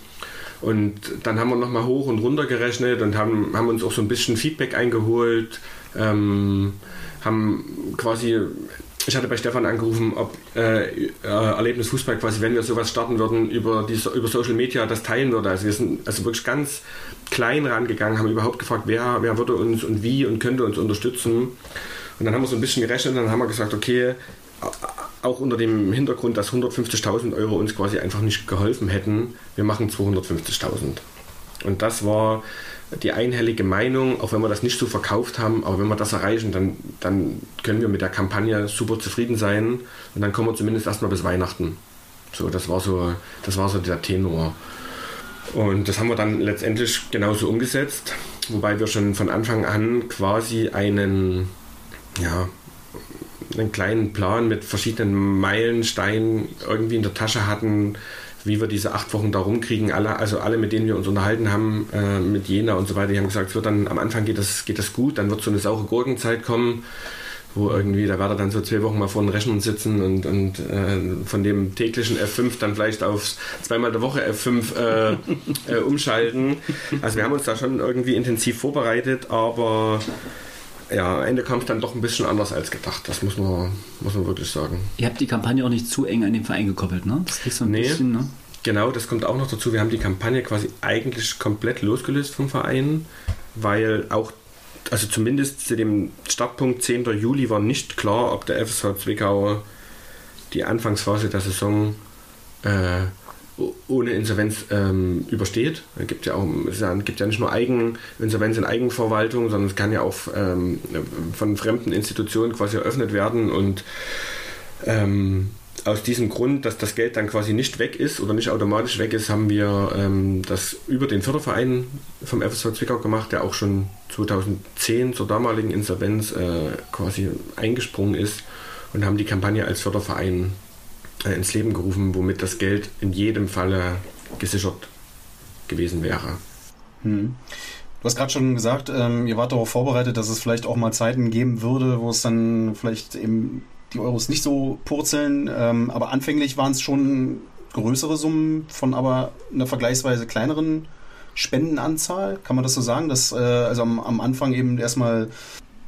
Und dann haben wir nochmal hoch und runter gerechnet und haben, haben uns auch so ein bisschen Feedback eingeholt. Ähm, haben quasi ich hatte bei Stefan angerufen, ob äh, äh, Erlebnis Fußball quasi, wenn wir sowas starten würden, über, die, über Social Media das teilen würde. Also wir sind also wirklich ganz klein rangegangen, haben überhaupt gefragt, wer, wer würde uns und wie und könnte uns unterstützen. Und dann haben wir so ein bisschen gerechnet und dann haben wir gesagt, okay, auch unter dem Hintergrund, dass 150.000 Euro uns quasi einfach nicht geholfen hätten, wir machen 250.000. Und das war die einhellige Meinung, auch wenn wir das nicht so verkauft haben, aber wenn wir das erreichen, dann, dann können wir mit der Kampagne super zufrieden sein und dann kommen wir zumindest erstmal bis Weihnachten. So, das war so, das war so der Tenor. Und das haben wir dann letztendlich genauso umgesetzt, wobei wir schon von Anfang an quasi einen, ja, einen kleinen Plan mit verschiedenen Meilensteinen irgendwie in der Tasche hatten, wie wir diese acht Wochen da rumkriegen. Alle, also alle, mit denen wir uns unterhalten haben, äh, mit Jena und so weiter, die haben gesagt, es wird dann am Anfang geht das, geht das gut, dann wird so eine saure Gurkenzeit kommen, wo irgendwie, da wird er dann so zwei Wochen mal vor den Rechnern sitzen und, und äh, von dem täglichen F5 dann vielleicht auf zweimal der Woche F5 äh, äh, umschalten. Also wir haben uns da schon irgendwie intensiv vorbereitet, aber ja, am Ende kam es dann doch ein bisschen anders als gedacht. Das muss man, muss man wirklich sagen. Ihr habt die Kampagne auch nicht zu eng an den Verein gekoppelt, ne? Das ist so ein nee, bisschen, ne? Genau, das kommt auch noch dazu. Wir haben die Kampagne quasi eigentlich komplett losgelöst vom Verein, weil auch, also zumindest zu dem Startpunkt 10. Juli war nicht klar, ob der FSV Zwickau die Anfangsphase der Saison äh, ohne Insolvenz ähm, übersteht. Es gibt ja, auch, es gibt ja nicht nur Eigeninsolvenz in Eigenverwaltung, sondern es kann ja auch ähm, von fremden Institutionen quasi eröffnet werden und ähm, aus diesem Grund, dass das Geld dann quasi nicht weg ist oder nicht automatisch weg ist, haben wir ähm, das über den Förderverein vom FSV Zwickau gemacht, der auch schon 2010 zur damaligen Insolvenz äh, quasi eingesprungen ist und haben die Kampagne als Förderverein äh, ins Leben gerufen, womit das Geld in jedem Falle gesichert gewesen wäre. Hm. Du hast gerade schon gesagt, ähm, ihr wart darauf vorbereitet, dass es vielleicht auch mal Zeiten geben würde, wo es dann vielleicht eben die Euros nicht so purzeln. Ähm, aber anfänglich waren es schon größere Summen von aber einer vergleichsweise kleineren Spendenanzahl. Kann man das so sagen? Dass äh, also am, am Anfang eben erstmal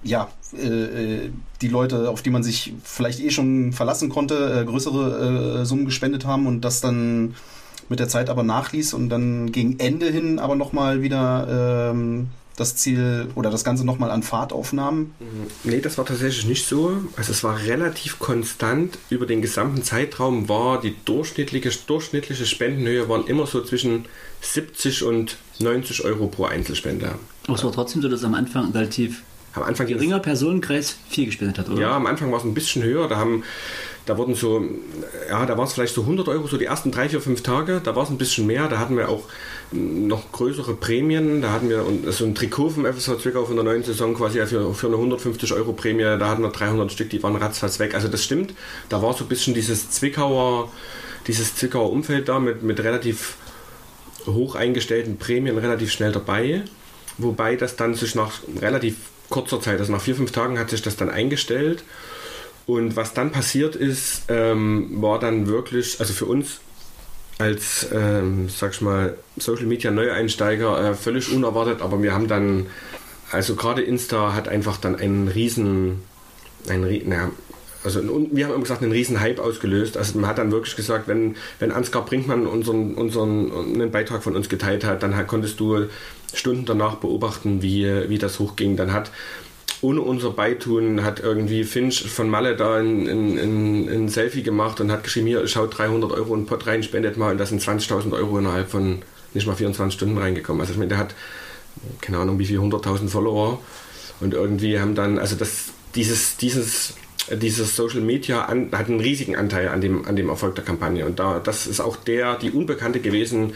ja, äh, äh, die Leute, auf die man sich vielleicht eh schon verlassen konnte, äh, größere äh, Summen gespendet haben und das dann mit der Zeit aber nachließ und dann gegen Ende hin aber nochmal wieder ähm, das Ziel oder das Ganze nochmal an Fahrt aufnahm? Nee, das war tatsächlich nicht so. Also es war relativ konstant. Über den gesamten Zeitraum war die durchschnittliche, durchschnittliche Spendenhöhe waren immer so zwischen 70 und 90 Euro pro Einzelspender. Aber es war trotzdem so, dass am Anfang relativ am Anfang geringer Personenkreis viel gespendet hat, oder? Ja, am Anfang war es ein bisschen höher. Da haben da wurden so, ja, da waren es vielleicht so 100 Euro, so die ersten drei, vier, fünf Tage. Da war es ein bisschen mehr. Da hatten wir auch noch größere Prämien. Da hatten wir so ein Trikot vom FSV Zwickau von der neuen Saison quasi für, für eine 150 Euro Prämie. Da hatten wir 300 Stück, die waren ratzfatz weg. Also das stimmt. Da war so ein bisschen dieses Zwickauer, dieses Zwickauer Umfeld da mit, mit relativ hoch eingestellten Prämien relativ schnell dabei. Wobei das dann sich nach relativ kurzer Zeit, also nach vier, fünf Tagen hat sich das dann eingestellt. Und was dann passiert ist, ähm, war dann wirklich, also für uns als, ähm, sag ich mal, Social Media Neueinsteiger äh, völlig unerwartet, aber wir haben dann, also gerade Insta hat einfach dann einen riesen, einen, naja, also wir haben gesagt, einen riesen Hype ausgelöst. Also man hat dann wirklich gesagt, wenn, wenn Ansgar Brinkmann unseren, unseren einen Beitrag von uns geteilt hat, dann konntest du Stunden danach beobachten, wie, wie das hochging. Dann hat ohne unser Beitun hat irgendwie Finch von Malle da ein, ein, ein, Selfie gemacht und hat geschrieben, hier schaut 300 Euro in den Pott rein, spendet mal und da sind 20.000 Euro innerhalb von nicht mal 24 Stunden reingekommen. Also ich meine, der hat keine Ahnung wie viel 100.000 Follower und irgendwie haben dann, also das, dieses, dieses, dieses Social Media an, hat einen riesigen Anteil an dem, an dem Erfolg der Kampagne und da, das ist auch der, die Unbekannte gewesen,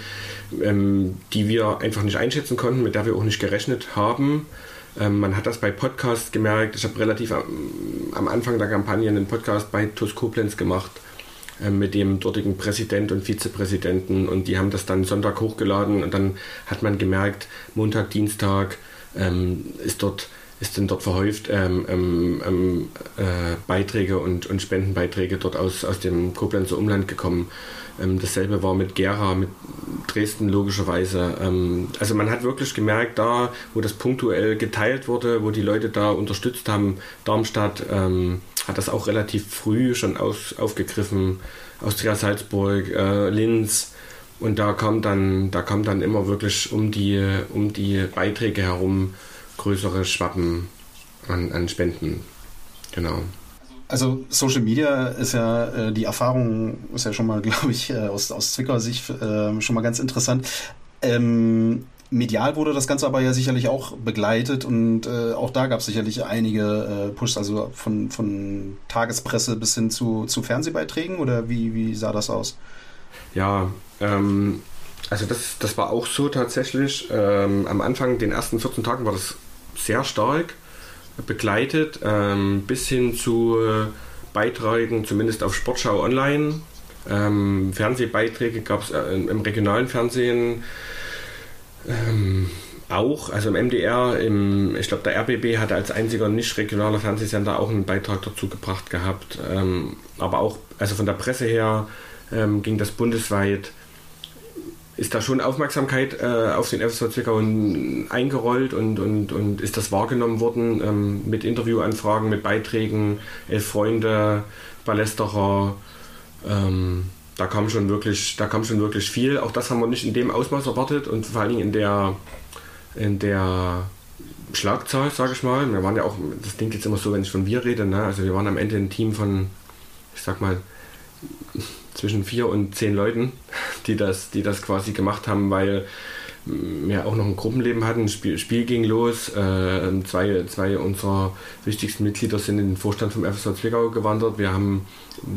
ähm, die wir einfach nicht einschätzen konnten, mit der wir auch nicht gerechnet haben. Ähm, man hat das bei Podcasts gemerkt. Ich habe relativ am, am, Anfang der Kampagne einen Podcast bei TUS Koblenz gemacht äh, mit dem dortigen Präsident und Vizepräsidenten und die haben das dann Sonntag hochgeladen und dann hat man gemerkt, Montag, Dienstag ähm, ist dort ist denn dort verhäuft ähm, ähm, ähm, äh, Beiträge und, und Spendenbeiträge dort aus, aus dem Koblenzer Umland gekommen. Ähm, dasselbe war mit Gera, mit Dresden logischerweise. Ähm, also man hat wirklich gemerkt, da wo das punktuell geteilt wurde, wo die Leute da unterstützt haben, Darmstadt ähm, hat das auch relativ früh schon aus, aufgegriffen, Austria Salzburg, äh, Linz. Und da kam dann, da kam dann immer wirklich um die, um die Beiträge herum größere Schwappen an, an Spenden. Genau. Also Social Media ist ja, äh, die Erfahrung ist ja schon mal, glaube ich, äh, aus, aus Zwickauer Sicht äh, schon mal ganz interessant. Ähm, medial wurde das Ganze aber ja sicherlich auch begleitet und äh, auch da gab es sicherlich einige äh, Pushs, also von, von Tagespresse bis hin zu, zu Fernsehbeiträgen oder wie, wie sah das aus? Ja, ähm, also das, das war auch so tatsächlich. Ähm, am Anfang, den ersten 14 Tagen war das sehr stark begleitet, ähm, bis hin zu äh, Beiträgen, zumindest auf Sportschau Online. Ähm, Fernsehbeiträge gab es äh, im regionalen Fernsehen ähm, auch, also im MDR, im, ich glaube der RBB hatte als einziger nicht regionaler Fernsehsender auch einen Beitrag dazu gebracht gehabt. Ähm, aber auch, also von der Presse her ähm, ging das bundesweit ist da schon Aufmerksamkeit äh, auf den FSV Zwickau eingerollt und, und, und ist das wahrgenommen worden ähm, mit Interviewanfragen, mit Beiträgen, Elf Freunde, Ballesterer. Ähm, da kam schon wirklich, da kam schon wirklich viel. Auch das haben wir nicht in dem Ausmaß erwartet und vor allen Dingen in der, in der Schlagzahl, sage ich mal. Wir waren ja auch, das klingt jetzt immer so, wenn ich von wir rede, ne? also wir waren am Ende ein Team von, ich sag mal, zwischen vier und zehn Leuten, die das, die das quasi gemacht haben, weil wir auch noch ein Gruppenleben hatten. Spiel, Spiel ging los. Äh, zwei, zwei unserer wichtigsten Mitglieder sind in den Vorstand vom FSV Zwickau gewandert. Wir haben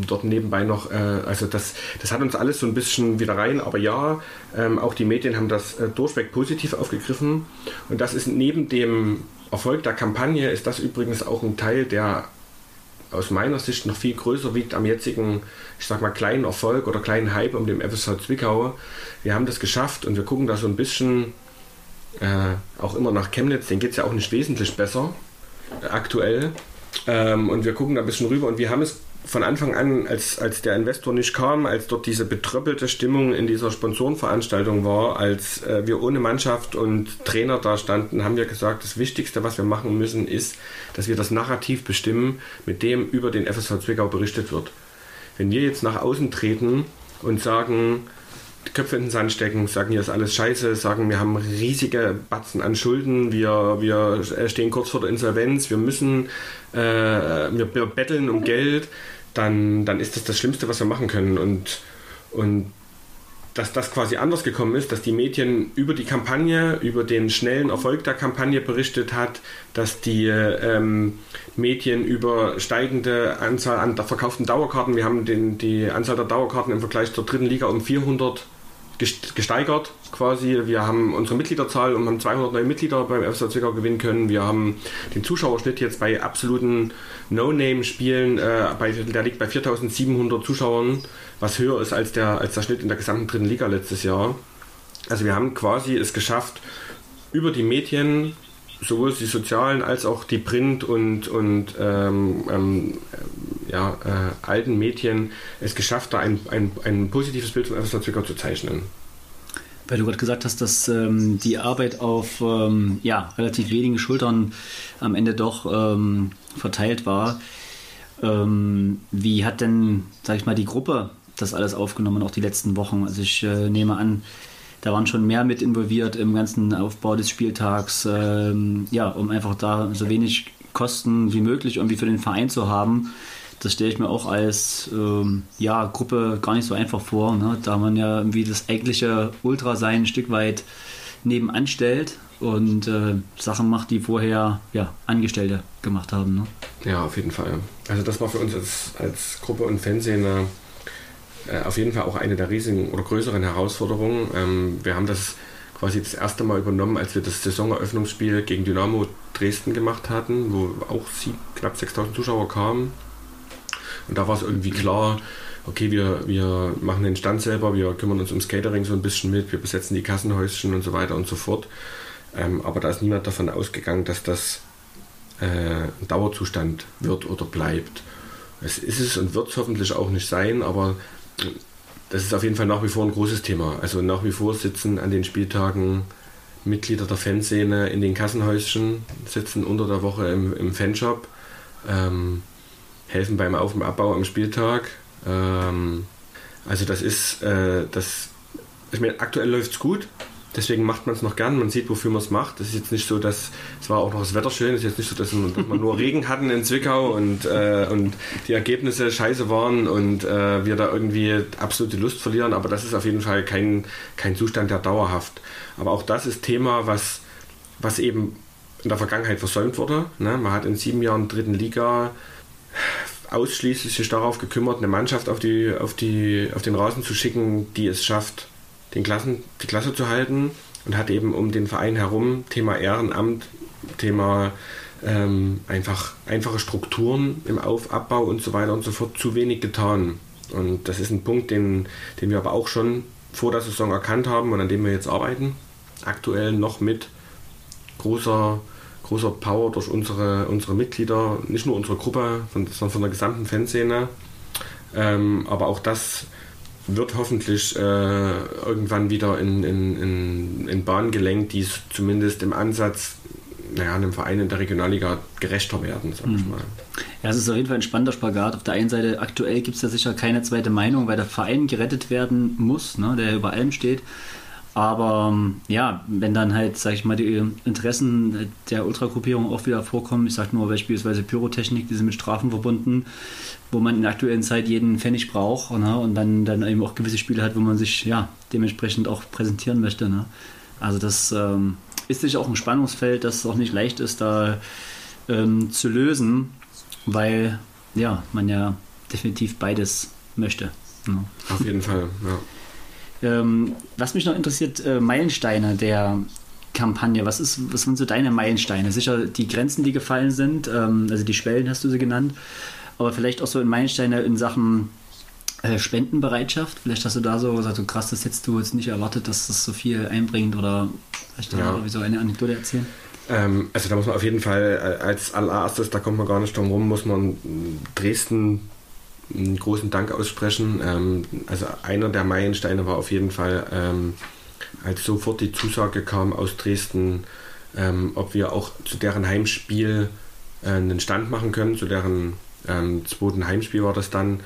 dort nebenbei noch, äh, also das, das hat uns alles so ein bisschen wieder rein. Aber ja, ähm, auch die Medien haben das äh, durchweg positiv aufgegriffen. Und das ist neben dem Erfolg der Kampagne, ist das übrigens auch ein Teil der aus meiner Sicht noch viel größer wiegt am jetzigen, ich sag mal, kleinen Erfolg oder kleinen Hype um den FSV Zwickau. Wir haben das geschafft und wir gucken da so ein bisschen äh, auch immer nach Chemnitz, den geht es ja auch nicht wesentlich besser äh, aktuell. Ähm, und wir gucken da ein bisschen rüber und wir haben es von Anfang an, als, als der Investor nicht kam, als dort diese betröppelte Stimmung in dieser Sponsorenveranstaltung war, als äh, wir ohne Mannschaft und Trainer da standen, haben wir gesagt, das Wichtigste, was wir machen müssen, ist, dass wir das Narrativ bestimmen, mit dem über den FSV Zwickau berichtet wird. Wenn wir jetzt nach außen treten und sagen, Köpfe in den Sand stecken, sagen, hier ist alles scheiße, sagen, wir haben riesige Batzen an Schulden, wir, wir stehen kurz vor der Insolvenz, wir müssen, äh, wir, wir betteln um Geld, dann, dann ist das das Schlimmste, was wir machen können. Und, und dass das quasi anders gekommen ist, dass die Medien über die Kampagne, über den schnellen Erfolg der Kampagne berichtet hat, dass die ähm, Medien über steigende Anzahl an der verkauften Dauerkarten, wir haben den, die Anzahl der Dauerkarten im Vergleich zur dritten Liga um 400 gesteigert quasi. Wir haben unsere Mitgliederzahl und haben 200 neue Mitglieder beim FSV Zwickau gewinnen können. Wir haben den Zuschauerschnitt jetzt bei absoluten No-Name-Spielen, äh, der liegt bei 4700 Zuschauern, was höher ist als der, als der Schnitt in der gesamten dritten Liga letztes Jahr. Also wir haben quasi es geschafft, über die Medien sowohl die sozialen als auch die Print- und, und ähm, ähm, ja, äh, alten Medien es geschafft, da ein, ein, ein positives Bild von FSV Zwickau zu zeichnen. Weil du gerade gesagt hast, dass ähm, die Arbeit auf ähm, ja, relativ wenigen Schultern am Ende doch ähm, verteilt war. Ähm, wie hat denn, sag ich mal, die Gruppe das alles aufgenommen, auch die letzten Wochen? Also ich äh, nehme an, da waren schon mehr mit involviert im ganzen Aufbau des Spieltags, ähm, ja, um einfach da so wenig Kosten wie möglich irgendwie für den Verein zu haben. Das stelle ich mir auch als ähm, ja, Gruppe gar nicht so einfach vor, ne? da man ja irgendwie das eigentliche Ultrasein ein Stück weit nebenan stellt und äh, Sachen macht, die vorher ja, Angestellte gemacht haben. Ne? Ja, auf jeden Fall. Also das war für uns als, als Gruppe und Fanszene äh, auf jeden Fall auch eine der riesigen oder größeren Herausforderungen. Ähm, wir haben das quasi das erste Mal übernommen, als wir das Saisoneröffnungsspiel gegen Dynamo Dresden gemacht hatten, wo auch sieb, knapp 6000 Zuschauer kamen. Und da war es irgendwie klar, okay, wir, wir machen den Stand selber, wir kümmern uns ums Catering so ein bisschen mit, wir besetzen die Kassenhäuschen und so weiter und so fort. Ähm, aber da ist niemand davon ausgegangen, dass das äh, ein Dauerzustand wird oder bleibt. Es ist es und wird es hoffentlich auch nicht sein, aber das ist auf jeden Fall nach wie vor ein großes Thema. Also nach wie vor sitzen an den Spieltagen Mitglieder der Fanszene in den Kassenhäuschen, sitzen unter der Woche im, im Fanshop, ähm, helfen beim Auf- und Abbau am Spieltag. Ähm, also das ist, äh, das, ich meine, aktuell läuft es gut, Deswegen macht man es noch gern, man sieht, wofür man es macht. Es ist jetzt nicht so, dass es war auch noch das Wetter schön, es ist jetzt nicht so, dass, man, dass wir nur Regen hatten in Zwickau und, äh, und die Ergebnisse scheiße waren und äh, wir da irgendwie absolute Lust verlieren, aber das ist auf jeden Fall kein, kein Zustand, der dauerhaft. Aber auch das ist Thema, was, was eben in der Vergangenheit versäumt wurde. Ne? Man hat in sieben Jahren dritten Liga ausschließlich sich darauf gekümmert, eine Mannschaft auf, die, auf, die, auf den Rasen zu schicken, die es schafft, den Klassen, die Klasse zu halten und hat eben um den Verein herum Thema Ehrenamt, Thema ähm, einfach einfache Strukturen im Auf Abbau und so weiter und so fort zu wenig getan. Und das ist ein Punkt, den, den wir aber auch schon vor der Saison erkannt haben und an dem wir jetzt arbeiten. Aktuell noch mit großer, großer Power durch unsere, unsere Mitglieder, nicht nur unsere Gruppe, sondern von der gesamten Fanszene. Ähm, aber auch das wird hoffentlich äh, irgendwann wieder in, in, in, in Bahn gelenkt, die es zumindest im Ansatz naja, einem Verein in der Regionalliga gerechter werden, sag ich Mhm. mal. Ja, es ist auf jeden Fall ein spannender Spagat. Auf der einen Seite, aktuell gibt es ja sicher keine zweite Meinung, weil der Verein gerettet werden muss, ne, der über allem steht. Aber ähm, ja, wenn dann halt, sag ich mal, die Interessen der Ultragruppierung auch wieder vorkommen, ich sag nur beispielsweise Pyrotechnik, die sind mit Strafen verbunden, wo man in der aktuellen Zeit jeden Pfennig braucht ne, und dann, dann eben auch gewisse Spiele hat, wo man sich ja dementsprechend auch präsentieren möchte. Ne. Also das ähm, ist sicher auch ein Spannungsfeld, das auch nicht leicht ist, da ähm, zu lösen, weil ja, man ja definitiv beides möchte. Ne. Auf jeden Fall, ja. Ähm, was mich noch interessiert, äh, Meilensteine der Kampagne. Was, ist, was sind so deine Meilensteine? Sicher die Grenzen, die gefallen sind, ähm, also die Schwellen hast du sie genannt. aber vielleicht auch so in Meilensteine in Sachen äh, Spendenbereitschaft. Vielleicht hast du da so gesagt, so krass, das hättest du jetzt nicht erwartet, dass das so viel einbringt oder vielleicht Ja. so eine Anekdote erzählen. Ähm, also da muss man auf jeden Fall äh, als allererstes, da kommt man gar nicht drum rum, muss man Dresden einen großen Dank aussprechen. Ähm, also einer der Meilensteine war auf jeden Fall, ähm, als sofort die Zusage kam aus Dresden, ähm, ob wir auch zu deren Heimspiel äh, einen Stand machen können, zu deren ähm, zweiten Heimspiel war das dann.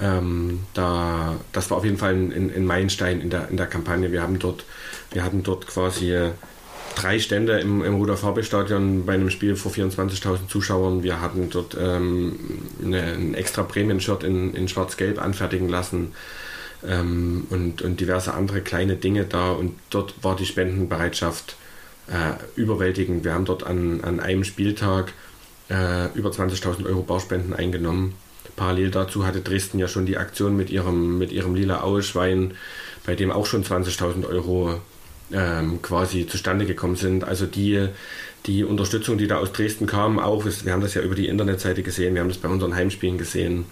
Ähm, da, das war auf jeden Fall ein, ein, ein Meilenstein in der, in der Kampagne. Wir haben dort, wir hatten dort quasi äh, drei Stände im, im Rudolf Stadion bei einem Spiel vor 24.000 Zuschauern. Wir hatten dort ähm, eine, ein extra Prämien-Shirt in, in Schwarz-Gelb anfertigen lassen ähm, und, und diverse andere kleine Dinge da. Und dort war die Spendenbereitschaft äh, überwältigend. Wir haben dort an, an einem Spieltag äh, über 20.000 Euro Bauspenden eingenommen. Parallel dazu hatte Dresden ja schon die Aktion mit ihrem, mit ihrem lila Aueschwein, bei dem auch schon 20.000 Euro ähm, quasi zustande gekommen sind. Also die, die Unterstützung, die da aus Dresden kam, auch, wir haben das ja über die Internetseite gesehen, wir haben das bei unseren Heimspielen gesehen.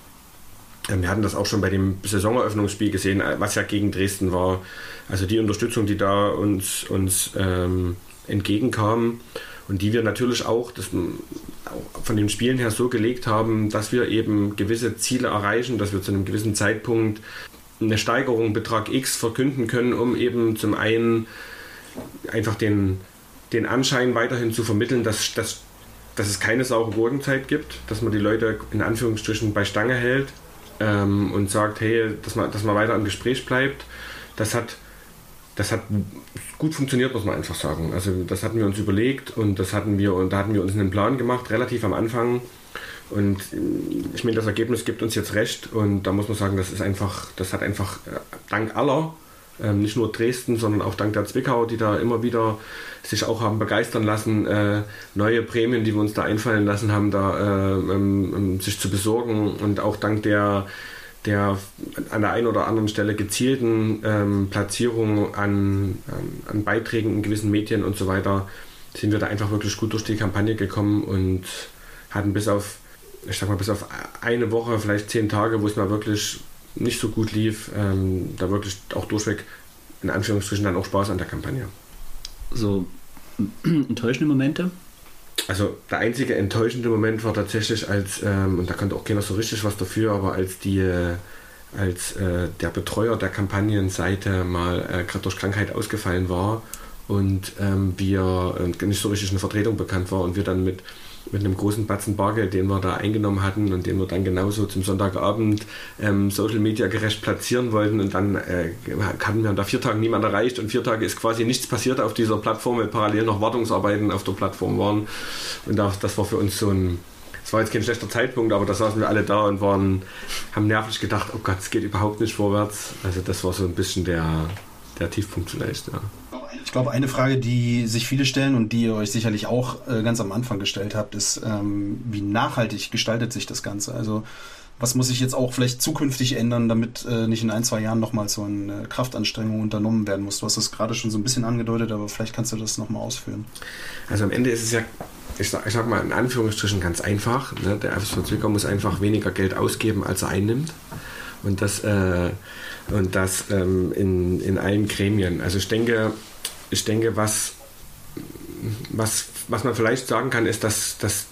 Ähm, wir hatten das auch schon bei dem Saisoneröffnungsspiel gesehen, äh, was ja gegen Dresden war. Also die Unterstützung, die da uns, uns ähm, entgegenkam und die wir natürlich auch, das, auch von den Spielen her so gelegt haben, dass wir eben gewisse Ziele erreichen, dass wir zu einem gewissen Zeitpunkt eine Steigerung Betrag X verkünden können, um eben zum einen einfach den, den Anschein weiterhin zu vermitteln, dass, dass, dass es keine saure Gurkenzeit gibt, dass man die Leute in Anführungsstrichen bei Stange hält ähm, und sagt, hey, dass man, dass man weiter im Gespräch bleibt. Das hat, das hat gut funktioniert, muss man einfach sagen. Also das hatten wir uns überlegt und das hatten wir und da hatten wir uns einen Plan gemacht, relativ am Anfang. Und ich meine, das Ergebnis gibt uns jetzt recht und da muss man sagen, das ist einfach, das hat einfach äh, dank aller, ähm, nicht nur Dresden, sondern auch dank der Zwickau, die da immer wieder sich auch haben begeistern lassen, äh, neue Prämien, die wir uns da einfallen lassen haben, da äh, ähm, sich zu besorgen und auch dank der der an der einen oder anderen Stelle gezielten ähm, Platzierung an, an, an Beiträgen in gewissen Medien und so weiter, sind wir da einfach wirklich gut durch die Kampagne gekommen und hatten bis auf, ich sag mal, bis auf eine Woche, vielleicht zehn Tage, wo es mal wirklich nicht so gut lief, ähm, da wirklich auch durchweg in Anführungsstrichen dann auch Spaß an der Kampagne. So enttäuschende Momente? Also der einzige enttäuschende Moment war tatsächlich, als, ähm, und da konnte auch keiner so richtig was dafür, aber als die äh, als äh, der Betreuer der Kampagnenseite mal äh, gerade durch Krankheit ausgefallen war und ähm, wir äh, nicht so richtig eine Vertretung bekannt war und wir dann mit, mit einem großen Batzen Bargeld, den wir da eingenommen hatten und den wir dann genauso zum Sonntagabend ähm, Social Media gerecht platzieren wollten und dann äh, hatten wir da vier Tage niemand erreicht und vier Tage ist quasi nichts passiert auf dieser Plattform, weil parallel noch Wartungsarbeiten auf der Plattform waren und das, das war für uns so ein es war jetzt kein schlechter Zeitpunkt, aber da saßen wir alle da und waren, haben nervlich gedacht, oh Gott, es geht überhaupt nicht vorwärts. Also das war so ein bisschen der, der Tiefpunkt vielleicht, ja. Ich glaube, eine Frage, die sich viele stellen und die ihr euch sicherlich auch äh, ganz am Anfang gestellt habt, ist, ähm, wie nachhaltig gestaltet sich das Ganze? Also was muss sich jetzt auch vielleicht zukünftig ändern, damit äh, nicht in ein, zwei Jahren nochmal so eine Kraftanstrengung unternommen werden muss? Du hast das gerade schon so ein bisschen angedeutet, aber vielleicht kannst du das nochmal ausführen. Also am Ende ist es ja, ich sag, ich sag mal in Anführungsstrichen ganz einfach. Ne? Der FSV Zwickau muss einfach weniger Geld ausgeben, als er einnimmt. Und das, äh, und das ähm, in, in allen Gremien. Also ich denke, ich denke, was, was, was man vielleicht sagen kann, ist, dass, dass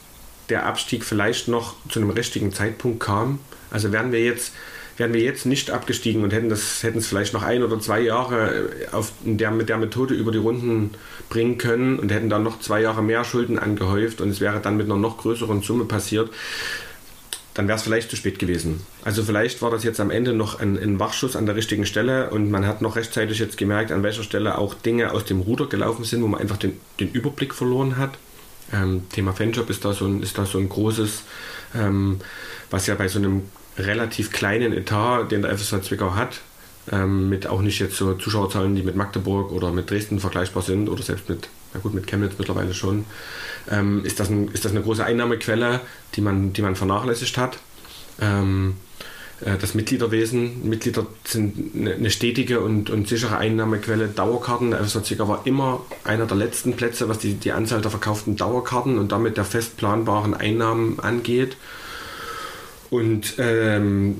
der Abstieg vielleicht noch zu einem richtigen Zeitpunkt kam. Also wären wir jetzt, wären wir jetzt nicht abgestiegen und hätten das, hätten es vielleicht noch ein oder zwei Jahre auf der, mit der Methode über die Runden bringen können und hätten dann noch zwei Jahre mehr Schulden angehäuft und es wäre dann mit einer noch größeren Summe passiert, dann wäre es vielleicht zu spät gewesen. Also vielleicht war das jetzt am Ende noch ein, ein, Wachschuss an der richtigen Stelle und man hat noch rechtzeitig jetzt gemerkt, an welcher Stelle auch Dinge aus dem Ruder gelaufen sind, wo man einfach den, den Überblick verloren hat. Ähm, Thema Fanjob ist da so ein, ist da so ein großes, ähm, was ja bei so einem relativ kleinen Etat, den der FSV Zwickau hat, ähm, mit auch nicht jetzt so Zuschauerzahlen, die mit Magdeburg oder mit Dresden vergleichbar sind oder selbst mit, na gut, mit Chemnitz mittlerweile schon, ähm, ist, das ein, ist das eine große Einnahmequelle, die man, die man vernachlässigt hat. Ähm, äh, das Mitgliederwesen, Mitglieder sind eine, stetige und, und sichere Einnahmequelle. Dauerkarten, der FSV Zwickau war immer einer der letzten Plätze, was die, die Anzahl der verkauften Dauerkarten und damit der fest planbaren Einnahmen angeht. Und ähm,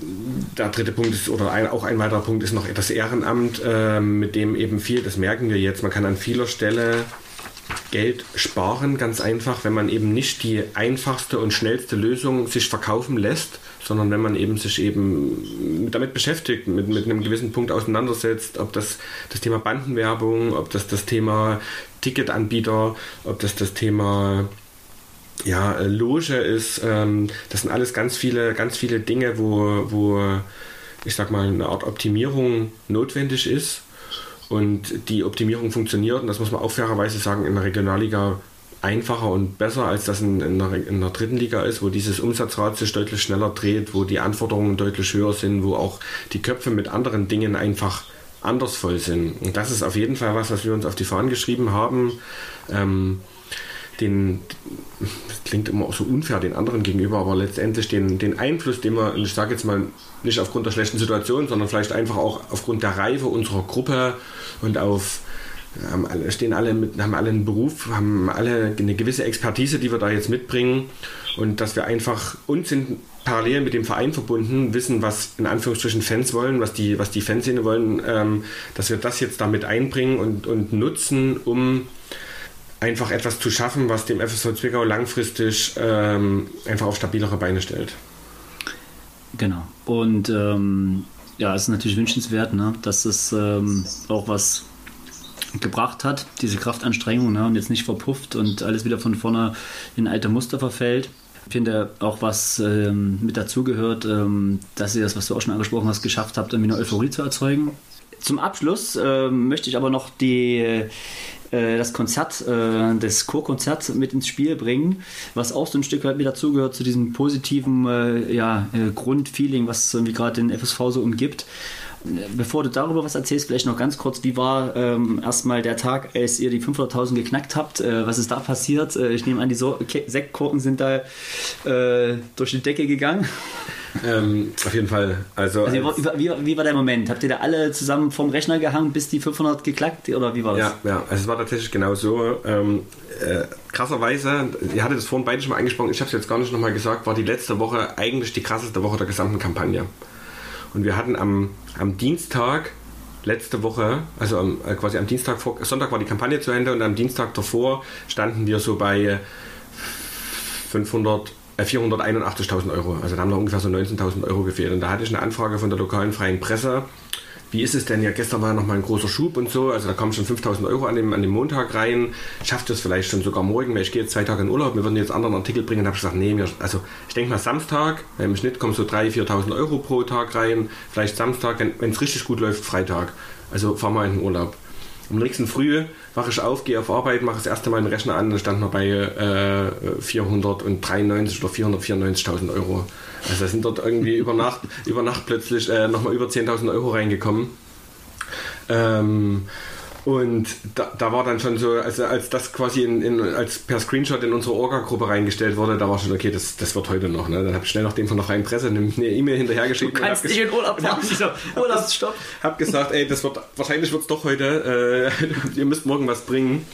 der dritte Punkt ist, oder ein, auch ein weiterer Punkt ist noch das Ehrenamt, ähm, mit dem eben viel, das merken wir jetzt, man kann an vieler Stelle Geld sparen, ganz einfach, wenn man eben nicht die einfachste und schnellste Lösung sich verkaufen lässt, sondern wenn man eben sich eben damit beschäftigt, mit, mit einem gewissen Punkt auseinandersetzt, ob das das Thema Bandenwerbung, ob das das Thema Ticketanbieter, ob das das Thema ja, Loge ist, ähm, das sind alles ganz viele, ganz viele Dinge, wo, wo ich sag mal, eine Art Optimierung notwendig ist. Und die Optimierung funktioniert, und das muss man auch fairerweise sagen, in der Regionalliga einfacher und besser, als das in, in, der, in der dritten Liga ist, wo dieses Umsatzrad sich deutlich schneller dreht, wo die Anforderungen deutlich höher sind, wo auch die Köpfe mit anderen Dingen einfach anders voll sind. Und das ist auf jeden Fall was, was wir uns auf die Fahnen geschrieben haben. Ähm, den, das klingt immer auch so unfair den anderen gegenüber, aber letztendlich den, den Einfluss, den wir, ich sage jetzt mal nicht aufgrund der schlechten Situation, sondern vielleicht einfach auch aufgrund der Reife unserer Gruppe und auf haben alle, stehen alle mit, haben alle einen Beruf, haben alle eine gewisse Expertise, die wir da jetzt mitbringen und dass wir einfach uns sind parallel mit dem Verein verbunden, wissen, was in Anführungsstrichen Fans wollen, was die, was die Fanszene wollen, ähm, dass wir das jetzt damit einbringen und, und nutzen, um einfach etwas zu schaffen, was dem FSV Zwickau langfristig ähm, einfach auf stabilere Beine stellt. Genau. Und ähm, ja, es ist natürlich wünschenswert, ne, dass es ähm, auch was gebracht hat, diese Kraftanstrengung, ne, und jetzt nicht verpufft und alles wieder von vorne in alte Muster verfällt. Ich finde auch, was ähm, mit dazugehört, ähm, dass ihr das, was du auch schon angesprochen hast, geschafft habt, eine Euphorie zu erzeugen. Zum Abschluss ähm, möchte ich aber noch die äh, das Konzert, äh, das Chorkonzert mit ins Spiel bringen, was auch so ein Stück weit mit dazugehört zu diesem positiven äh, ja, Grundfeeling, was irgendwie gerade den FSV so umgibt. Bevor du darüber was erzählst, vielleicht noch ganz kurz, wie war ähm, erstmal der Tag, als ihr die 500.000 geknackt habt? Äh, was ist da passiert? Äh, ich nehme an, die so Sektkorken sind da äh, durch die Decke gegangen. Ähm, auf jeden Fall. Also, also wie, wie, wie, war der Moment? Habt ihr da alle zusammen vom Rechner gehangen, bis die 500 geklackt oder wie war das? Ja, ja. also es war tatsächlich genau so. Ähm, äh, krasserweise, ihr hattet das vorhin beide schon mal angesprochen, ich habe es jetzt gar nicht nochmal gesagt, war die letzte Woche eigentlich die krasseste Woche der gesamten Kampagne. Und wir hatten am, am Dienstag letzte Woche, also am, äh, quasi am Dienstag vor, Sonntag war die Kampagne zu Ende und am Dienstag davor standen wir so bei 500 481.000 Euro. Also da haben noch ungefähr so 19.000 Euro gefehlt. Und da hatte ich eine Anfrage von der lokalen freien Presse. Wie ist es denn? Ja, gestern war noch mal ein großer Schub und so. Also da kommen schon 5.000 Euro an dem, an dem Montag rein. Schafft es vielleicht schon sogar morgen, weil ich gehe jetzt zwei Tage in Urlaub. Wir würden jetzt anderen Artikel bringen. Da habe ich gesagt, nee, wir, also ich denke mal Samstag. Im Schnitt kommen so 3.000, 4.000 Euro pro Tag rein. Vielleicht Samstag, wenn es richtig gut läuft, Freitag. Also fahren wir in den Urlaub. Am nächsten Früh wache ich auf, gehe auf Arbeit, mache das erste Mal den Rechner an, dann stand noch bei äh, 493 oder 494.000 Euro. Also da sind dort irgendwie über Nacht, über Nacht plötzlich äh, nochmal über 10.000 Euro reingekommen. Ähm, und da, da, war dann schon so, also als das quasi in, in, als per Screenshot in unsere Orga-Gruppe reingestellt wurde, da war schon okay, das, das wird heute noch. Ne? Dann habe ich schnell noch dem von der freien Presse eine E-Mail hinterhergeschickt. Du kannst nicht in Urlaub fahren. Urlaubsstopp. Hab gesagt, ey, das wird wahrscheinlich wird es doch heute. Äh, ihr müsst morgen was bringen.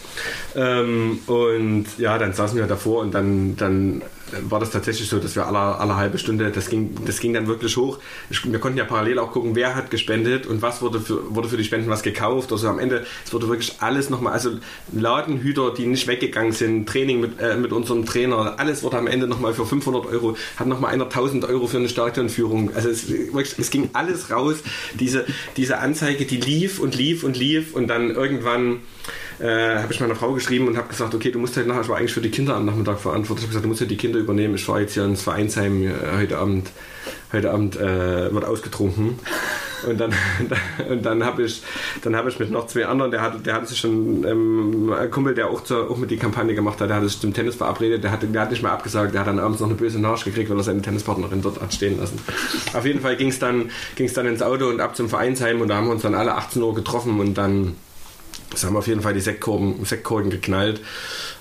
Ähm, und ja, dann saßen wir davor und dann, dann war das tatsächlich so, dass wir alle, alle halbe Stunde, das ging, das ging dann wirklich hoch. Wir konnten ja parallel auch gucken, wer hat gespendet und was wurde für, wurde für die Spenden was gekauft. Also am Ende, es wurde wirklich alles nochmal, also Ladenhüter, die nicht weggegangen sind, Training mit, äh, mit unserem Trainer, alles wurde am Ende nochmal für 500 Euro, hat nochmal einer 1000 Euro für eine Stadionführung. Also es, es ging alles raus. Diese, diese Anzeige, die lief und lief und lief und dann irgendwann äh, habe ich meiner Frau geschrieben und habe gesagt, okay, du musst heute nachher, ich war eigentlich für die Kinder am Nachmittag verantwortlich, ich habe gesagt, du musst ja die Kinder übernehmen. Ich fahre jetzt hier ins Vereinsheim äh, heute Abend. Heute Abend äh, wird ausgetrunken. Und dann, und dann habe ich, hab ich mit noch zwei anderen, der hatte, der hatte sich schon, ähm, ein Kumpel, der auch, zur, auch mit die Kampagne gemacht hat, der hatte sich zum Tennis verabredet, der hat, der hat nicht mehr abgesagt, der hat dann abends noch eine böse Nachricht gekriegt, weil er seine Tennispartnerin dort hat stehen lassen. Auf jeden Fall ging es dann, dann ins Auto und ab zum Vereinsheim und da haben wir uns dann alle 18 Uhr getroffen und dann das haben auf jeden Fall die Sektkorken, Sektkorken geknallt.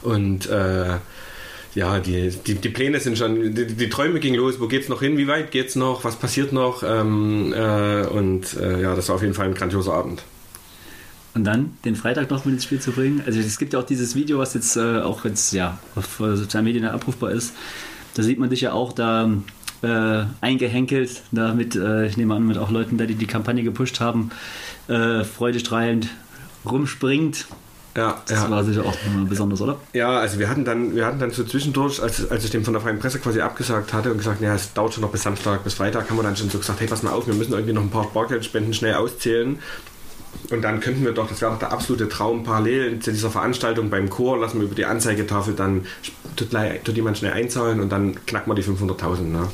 Und äh, ja, die, die, die, Pläne sind schon, die, die, Träume gingen los, wo geht's noch hin, wie weit geht's noch, was passiert noch? Ähm, äh, und äh, ja, das war auf jeden Fall ein grandioser Abend. Und dann den Freitag noch mit ins Spiel zu bringen. Also es gibt ja auch dieses Video, was jetzt äh, auch jetzt ja auf sozialen Medien abrufbar ist. Da sieht man dich ja auch da äh, eingehenkelt, damit, äh, ich nehme an, mit auch Leuten, die die Kampagne gepusht haben, äh, freudestrahlend rumspringt. Ja, Das ja. war sicher auch nochmal besonders, oder? Ja, also wir hatten dann, wir hatten dann so zwischendurch, als, als ich dem von der Freien Presse quasi abgesagt hatte und gesagt, ja, es dauert schon noch bis Samstag, bis Freitag, haben wir dann schon so gesagt, hey, pass mal auf, wir müssen irgendwie noch ein paar Bargeldspenden schnell auszählen. Und dann könnten wir doch, das wäre doch der absolute Traum, parallel zu dieser Veranstaltung beim Chor, lassen wir über die Anzeigetafel dann, tut, tut jemand schnell einzahlen und dann knacken wir die 500.000. Ne?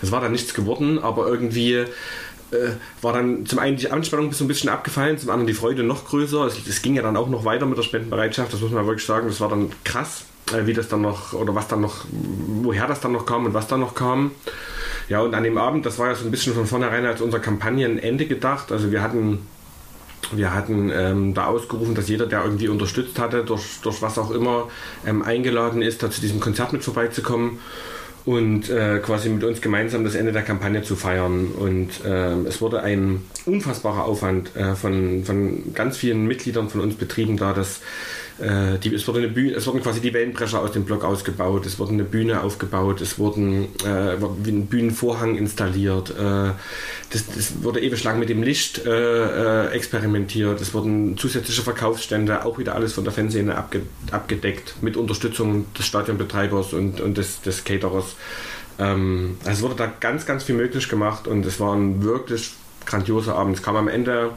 Das war dann nichts geworden, aber irgendwie war dann zum einen die Anspannung so ein bisschen abgefallen, zum anderen die Freude noch größer. Es, es ging ja dann auch noch weiter mit der Spendenbereitschaft, das muss man wirklich sagen. Das war dann krass, äh, wie das dann noch, oder was dann noch, woher das dann noch kam und was dann noch kam. Ja, und an dem Abend, das war ja so ein bisschen von vornherein als unser Kampagnenende gedacht. Also wir hatten wir hatten ähm, da ausgerufen, dass jeder, der irgendwie unterstützt hatte, durch, durch was auch immer, ähm, eingeladen ist, da zu diesem Konzert mit vorbeizukommen und äh, quasi mit uns gemeinsam das Ende der Kampagne zu feiern. Und ähm, es wurde ein unfassbarer Aufwand äh, von, von ganz vielen Mitgliedern von uns betrieben, da das äh, die, es, wurde eine Bühne, es wurden quasi die Wellenbrecher aus dem Block ausgebaut, es wurde eine Bühne aufgebaut, es wurden äh, wurde ein Bühnenvorhang installiert, äh, das, das wurde ewig lang mit dem Licht äh, äh, experimentiert, es wurden zusätzliche Verkaufsstände, auch wieder alles von der Fanszene abge, abgedeckt, mit Unterstützung des Stadionbetreibers und, und des, des Caterers. Ähm, also es wurde da ganz, ganz viel möglich gemacht und es war ein wirklich grandioser Abend. Es kam am Ende,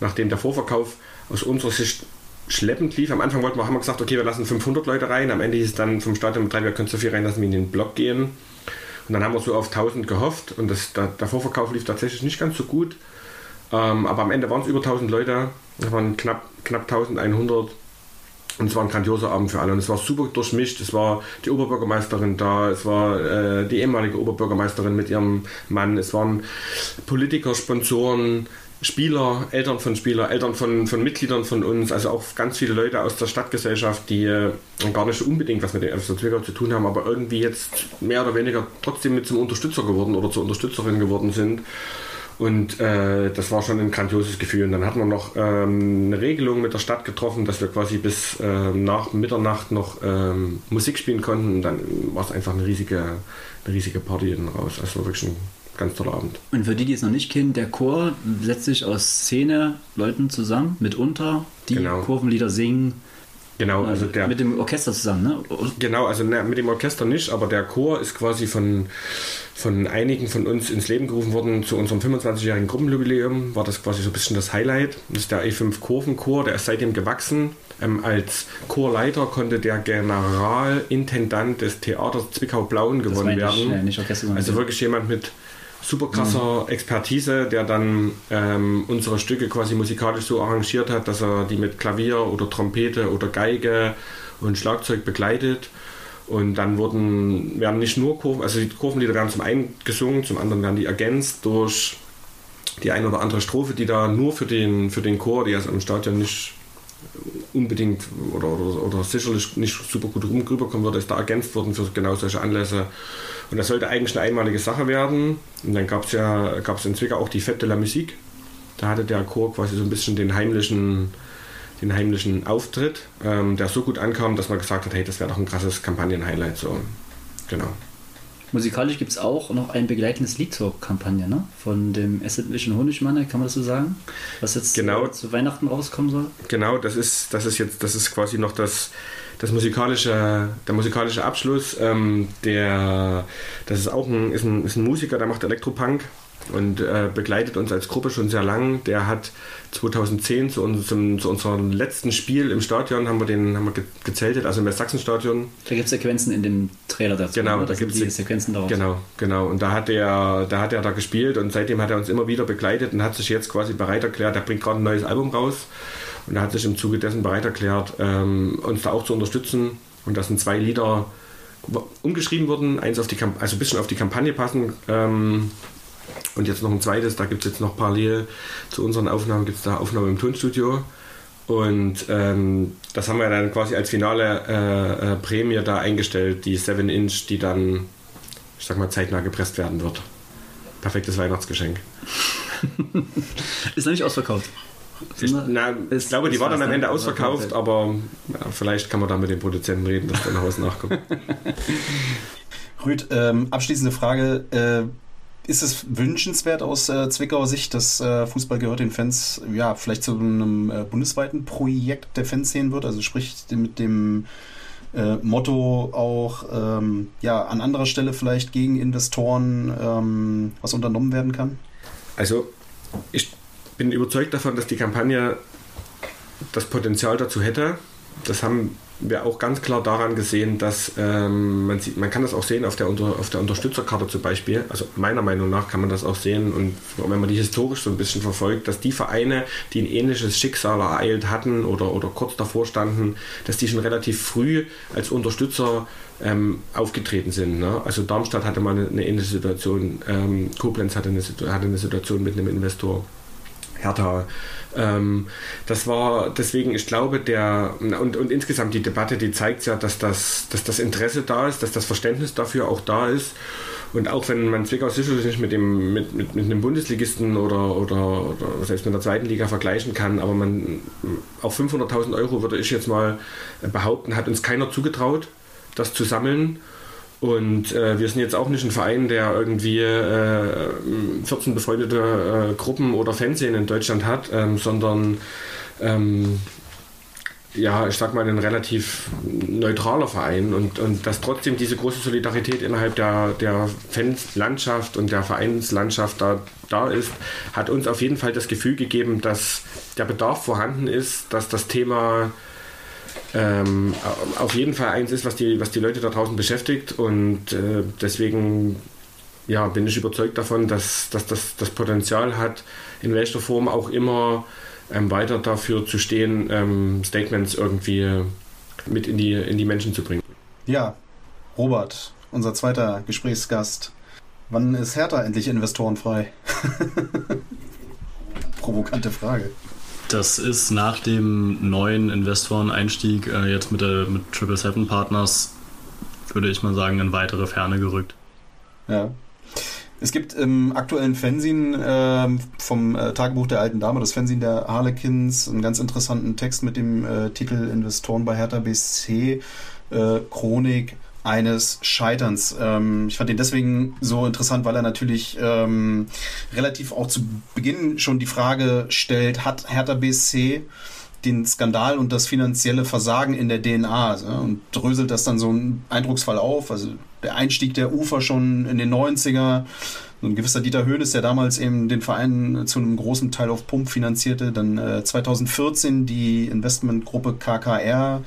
nachdem der Vorverkauf aus unserer Sicht schleppend lief. Am Anfang wollten wir, haben wir gesagt, okay, wir lassen 500 Leute rein. Am Ende hieß es dann vom Stadionbetreiber, ihr könnt so viel reinlassen, wie in den Block gehen. Und dann haben wir so auf 1000 gehofft und das, der, der Vorverkauf lief tatsächlich nicht ganz so gut. Ähm, aber am Ende waren es über 1000 Leute. Es waren knapp, knapp 1100. Und es war ein grandioser Abend für alle. Und es war super durchmischt. Es war die Oberbürgermeisterin da, es war äh, die ehemalige Oberbürgermeisterin mit ihrem Mann, es waren Politiker, Sponsoren, Spieler, Eltern von Spieler, Eltern von, von Mitgliedern von uns, also auch ganz viele Leute aus der Stadtgesellschaft, die äh, gar nicht unbedingt was mit dem FSV Zwickau zu tun haben, aber irgendwie jetzt mehr oder weniger trotzdem mit zum Unterstützer geworden oder zur Unterstützerin geworden sind. Und äh, das war schon ein grandioses Gefühl. Und dann hatten wir noch ähm, eine Regelung mit der Stadt getroffen, dass wir quasi bis ähm, nach Mitternacht noch ähm, Musik spielen konnten. Und dann war es einfach eine riesige, eine riesige Party hinten raus. Also wirklich ein ganz toller Abend. Und für die, die es noch nicht kennen, der Chor setzt sich aus Szene-Leuten zusammen, mitunter, die Genau. Kurvenlieder singen. Genau, also Also der, mit dem Orchester zusammen, ne? Genau, also ne, mit dem Orchester nicht, aber der Chor ist quasi von, von einigen von uns ins Leben gerufen worden. Zu unserem 25-jährigen Gruppenjubiläum war das quasi so ein bisschen das Highlight. Das ist der E5 Kurvenchor, der ist seitdem gewachsen. Ähm, als Chorleiter konnte der Generalintendant des Theaters Zwickau-Blauen Das gewonnen ich, werden. äh, Orchester, sondern Also wirklich jemand mit super krasser Expertise, der dann ähm, unsere Stücke quasi musikalisch so arrangiert hat, dass er die mit Klavier oder Trompete oder Geige und Schlagzeug begleitet. Und dann wurden, werden nicht nur Kurven, also die Kurvenlieder werden zum einen gesungen, zum anderen werden die ergänzt durch die eine oder andere Strophe, die da nur für den, für den Chor, die also im Stadion nicht unbedingt oder, oder, oder sicherlich nicht super gut rüberkommen würde, ist da ergänzt worden für genau solche Anlässe. Und das sollte eigentlich eine einmalige Sache werden. Und dann gab es ja gab's in Zwickau auch die Fête de la Musique. Da hatte der Chor quasi so ein bisschen den heimlichen, den heimlichen Auftritt, ähm, der so gut ankam, dass man gesagt hat, hey, das wäre doch ein krasses Kampagnen-Highlight. So. Genau. Musikalisch gibt es auch noch ein begleitendes Lied zur Kampagne, ne? Von dem Essenwischen Honigmanne, kann man das so sagen? Was jetzt Genau. äh, zu Weihnachten rauskommen soll? Genau, das ist, das ist jetzt, das ist quasi noch das, das musikalische, der musikalische Abschluss. Ähm, der, das ist auch ein, ist ein, ist ein Musiker, der macht Elektropunk und äh, begleitet uns als Gruppe schon sehr lang. Der hat 2010 zu unserem, zu unserem letzten Spiel im Stadion haben wir den haben wir ge- gezeltet, also im Sachsenstadion. Da gibt es Sequenzen in dem Trailer dazu. Genau, da die Se- Sequenzen daraus. Genau, genau. Und da hat er, da hat er da gespielt und seitdem hat er uns immer wieder begleitet und hat sich jetzt quasi bereit erklärt. Er bringt gerade ein neues Album raus und er hat sich im Zuge dessen bereit erklärt, ähm, uns da auch zu unterstützen. Und das sind zwei Lieder umgeschrieben worden, eins auf die Kamp also ein bisschen auf die Kampagne passen. Ähm, und jetzt noch ein zweites, da gibt es jetzt noch parallel zu unseren Aufnahmen, gibt es da Aufnahmen im Tonstudio. Und ähm, das haben wir dann quasi als finale äh, äh, Prämie da eingestellt, die 7 Inch, die dann, ich sag mal, zeitnah gepresst werden wird. Perfektes Weihnachtsgeschenk. Ist nicht ausverkauft. Ich, na, ich ist- glaube, die war dann am? Ende ausverkauft, aber ja, vielleicht kann man da mit dem Produzenten reden, dass der nach Hause nachkommt. Rüd, ähm, abschließende Frage. Äh, ist es wünschenswert aus äh, Zwickauer Sicht, dass äh, Fußball gehört den Fans ja vielleicht zu einem äh, bundesweiten Projekt der Fans sehen wird? Also sprich mit dem äh, Motto auch ähm, ja an anderer Stelle vielleicht gegen Investoren ähm, was unternommen werden kann? Also ich bin überzeugt davon, dass die Kampagne das Potenzial dazu hätte. Das haben wir auch ganz klar daran gesehen, dass ähm, man sieht, man kann das auch sehen auf der, Unter, auf der Unterstützerkarte zum Beispiel. Also meiner Meinung nach kann man das auch sehen und wenn man die historisch so ein bisschen verfolgt, dass die Vereine, die ein ähnliches Schicksal ereilt hatten oder, oder kurz davor standen, dass die schon relativ früh als Unterstützer ähm, aufgetreten sind. Ne? Also Darmstadt hatte mal eine, eine ähnliche Situation, ähm, Koblenz hatte eine, hatte eine Situation mit einem Investor. Hertha. Ähm, das war deswegen, ich glaube, der und, und insgesamt die Debatte, die zeigt ja, dass das, dass das Interesse da ist, dass das Verständnis dafür auch da ist. Und auch wenn man Zwickau sicherlich nicht mit dem mit, mit, mit einem Bundesligisten oder, oder, oder selbst mit der zweiten Liga vergleichen kann, aber man auf 500.000 Euro würde ich jetzt mal behaupten, hat uns keiner zugetraut, das zu sammeln. Und äh, wir sind jetzt auch nicht ein Verein, der irgendwie äh, 14 befreundete äh, Gruppen oder Fernsehen in Deutschland hat, ähm, sondern ähm, ja, ich sag mal, ein relativ neutraler Verein und, und dass trotzdem diese große Solidarität innerhalb der, der Fanslandschaft und der Vereinslandschaft da, da ist, hat uns auf jeden Fall das Gefühl gegeben, dass der Bedarf vorhanden ist, dass das Thema ähm, auf jeden Fall eins ist, was die, was die Leute da draußen beschäftigt und äh, deswegen ja, bin ich überzeugt davon, dass, dass das das Potenzial hat, in welcher Form auch immer ähm, weiter dafür zu stehen, ähm, Statements irgendwie mit in die, in die Menschen zu bringen. Ja, Robert, unser zweiter Gesprächsgast. Wann ist Hertha endlich investorenfrei? Provokante Frage. Das ist nach dem neuen Investoreneinstieg äh, jetzt mit, der, mit Triple Seven Partners, würde ich mal sagen, in weitere Ferne gerückt. Ja. Es gibt im aktuellen Fernsehen äh, vom äh, Tagebuch der alten Dame, das Fernsehen der Harlequins, einen ganz interessanten Text mit dem äh, Titel Investoren bei Hertha BC, äh, Chronik eines Scheiterns. Ähm, ich fand ihn deswegen so interessant, weil er natürlich ähm, relativ auch zu Beginn schon die Frage stellt, hat Hertha BSC den Skandal und das finanzielle Versagen in der DNA also, und dröselt das dann so ein Eindrucksfall auf. Also der Einstieg der Ufer schon in den 90er, so ein gewisser Dieter Höhnes, der damals eben den Verein zu einem großen Teil auf Pump finanzierte, dann äh, 2014 die Investmentgruppe KKR,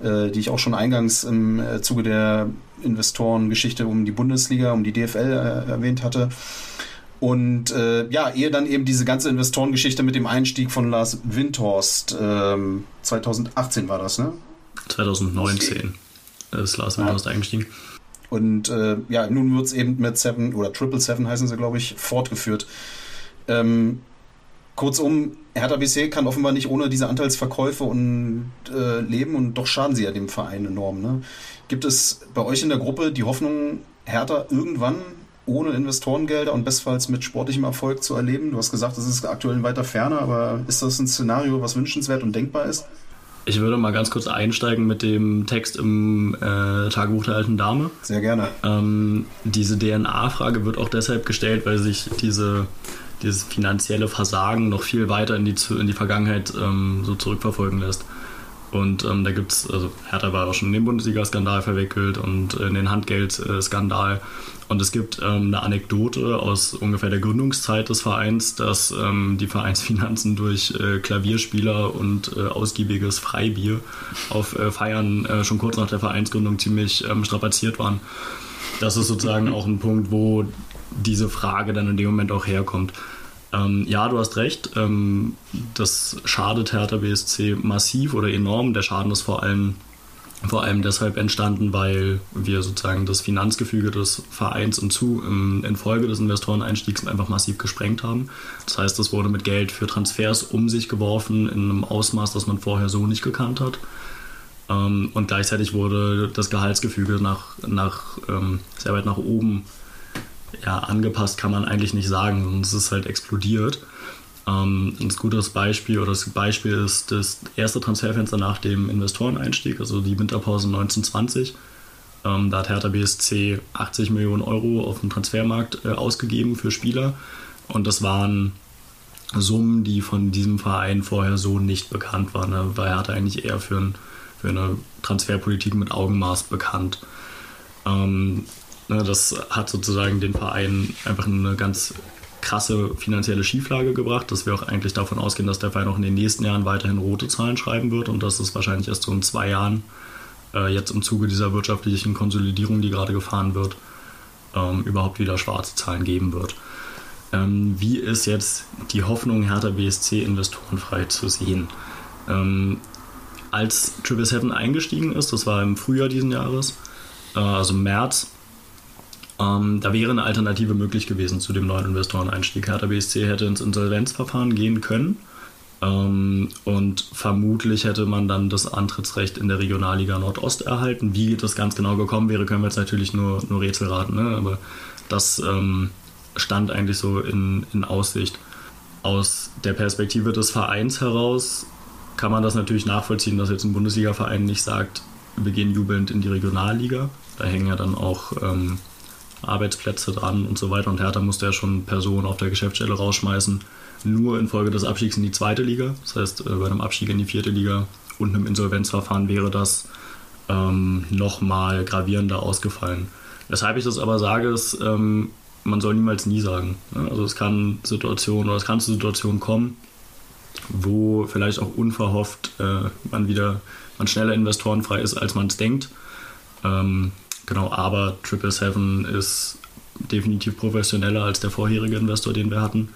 die ich auch schon eingangs im äh, Zuge der Investorengeschichte um die Bundesliga, um die DFL äh, erwähnt hatte. Und äh, ja, ehe dann eben diese ganze Investorengeschichte mit dem Einstieg von Lars Windhorst, ähm, 2018 war das, ne? 2019 ist Lars Windhorst ja. eingestiegen. Und äh, ja, nun wird es eben mit Seven oder Triple Seven heißen sie, glaube ich, fortgeführt. Ähm, Kurzum, Hertha BC kann offenbar nicht ohne diese Anteilsverkäufe und äh, leben und doch schaden sie ja dem Verein enorm. Ne? Gibt es bei euch in der Gruppe die Hoffnung, Hertha irgendwann ohne Investorengelder und bestfalls mit sportlichem Erfolg zu erleben? Du hast gesagt, das ist aktuell in weiter Ferne, aber ist das ein Szenario, was wünschenswert und denkbar ist? Ich würde mal ganz kurz einsteigen mit dem Text im äh, Tagebuch der alten Dame. Sehr gerne. Ähm, diese DNA-Frage wird auch deshalb gestellt, weil sich diese dieses finanzielle Versagen noch viel weiter in die, in die Vergangenheit ähm, so zurückverfolgen lässt. Und ähm, da gibt es, also Hertha war auch schon in den Bundesliga-Skandal verwickelt und in den Handgeld-Skandal. Und es gibt ähm, eine Anekdote aus ungefähr der Gründungszeit des Vereins, dass ähm, die Vereinsfinanzen durch äh, Klavierspieler und äh, ausgiebiges Freibier auf äh, Feiern äh, schon kurz nach der Vereinsgründung ziemlich ähm, strapaziert waren. Das ist sozusagen auch ein Punkt, wo diese Frage dann in dem Moment auch herkommt. Ähm, ja, du hast recht. Ähm, das schadet Hertha BSC massiv oder enorm. Der Schaden ist vor allem, vor allem deshalb entstanden, weil wir sozusagen das Finanzgefüge des Vereins im Zu, im, infolge des Investoreneinstiegs einfach massiv gesprengt haben. Das heißt, es wurde mit Geld für Transfers um sich geworfen in einem Ausmaß, das man vorher so nicht gekannt hat. Ähm, und gleichzeitig wurde das Gehaltsgefüge nach, nach, ähm, sehr weit nach oben ja, angepasst kann man eigentlich nicht sagen, es ist halt explodiert. Ähm, ein gutes Beispiel oder das Beispiel ist das erste Transferfenster nach dem Investoreneinstieg, also die Winterpause 1920. Ähm, da hat Hertha BSC 80 Millionen Euro auf dem Transfermarkt äh, ausgegeben für Spieler. Und das waren Summen, die von diesem Verein vorher so nicht bekannt waren. Da war Hertha eigentlich eher für, ein, für eine Transferpolitik mit Augenmaß bekannt. Ähm, ne, das hat sozusagen den Verein einfach eine ganz krasse finanzielle Schieflage gebracht, dass wir auch eigentlich davon ausgehen, dass der Verein auch in den nächsten Jahren weiterhin rote Zahlen schreiben wird und dass es wahrscheinlich erst so in zwei Jahren, äh, jetzt im Zuge dieser wirtschaftlichen Konsolidierung, die gerade gefahren wird, ähm, überhaupt wieder schwarze Zahlen geben wird. Ähm, wie ist jetzt die Hoffnung Hertha BSC investorenfrei zu sehen? Ähm, als Triple Seven eingestiegen ist, das war im Frühjahr diesen Jahres, äh, also März, ähm, da wäre eine Alternative möglich gewesen zu dem neuen Investoreneinstieg. Hertha BSC hätte ins Insolvenzverfahren gehen können. Ähm, und vermutlich hätte man dann das Antrittsrecht in der Regionalliga Nordost erhalten. Wie das ganz genau gekommen wäre, können wir jetzt natürlich nur, nur Rätsel raten. Ne? Aber das ähm, stand eigentlich so in, in Aussicht. Aus der Perspektive des Vereins heraus kann man das natürlich nachvollziehen, dass jetzt ein Bundesliga-Verein nicht sagt, wir gehen jubelnd in die Regionalliga. Da hängen ja dann auch ähm, Arbeitsplätze dran und so weiter. Und Hertha musste ja schon Personen auf der Geschäftsstelle rausschmeißen, nur infolge des Abstiegs in die zweite Liga. Das heißt, äh, bei einem Abstieg in die vierte Liga und einem Insolvenzverfahren wäre das ähm, nochmal gravierender ausgefallen. Weshalb ich das aber sage, ist, ähm, man soll niemals nie sagen. Also es kann Situationen oder es kann zu Situationen kommen, wo vielleicht auch unverhofft äh, man wieder man schneller investorenfrei ist, als man es denkt. Ähm, genau, aber Triple Seven ist definitiv professioneller als der vorherige Investor, den wir hatten.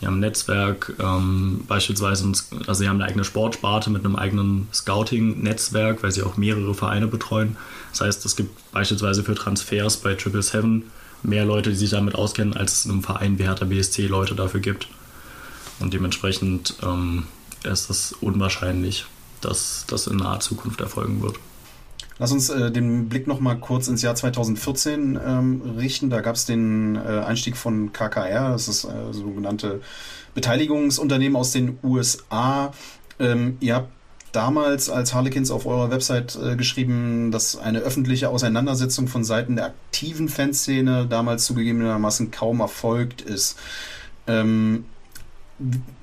Die haben ein Netzwerk, ähm, beispielsweise, also sie haben eine eigene Sportsparte mit einem eigenen Scouting-Netzwerk, weil sie auch mehrere Vereine betreuen. Das heißt, es gibt beispielsweise für Transfers bei Triple Seven mehr Leute, die sich damit auskennen, als es in einem Verein wie Hertha BSC Leute dafür gibt. Und dementsprechend ähm, ist es unwahrscheinlich, dass das in naher Zukunft erfolgen wird. Lass uns äh, den Blick nochmal kurz ins Jahr 2014 ähm, richten. Da gab es den äh, Einstieg von KKR, das ist äh, sogenannte Beteiligungsunternehmen aus den USA. Ähm, ihr habt damals als Harlequins auf eurer Website äh, geschrieben, dass eine öffentliche Auseinandersetzung von Seiten der aktiven Fanszene damals zugegebenermaßen kaum erfolgt ist. Ähm,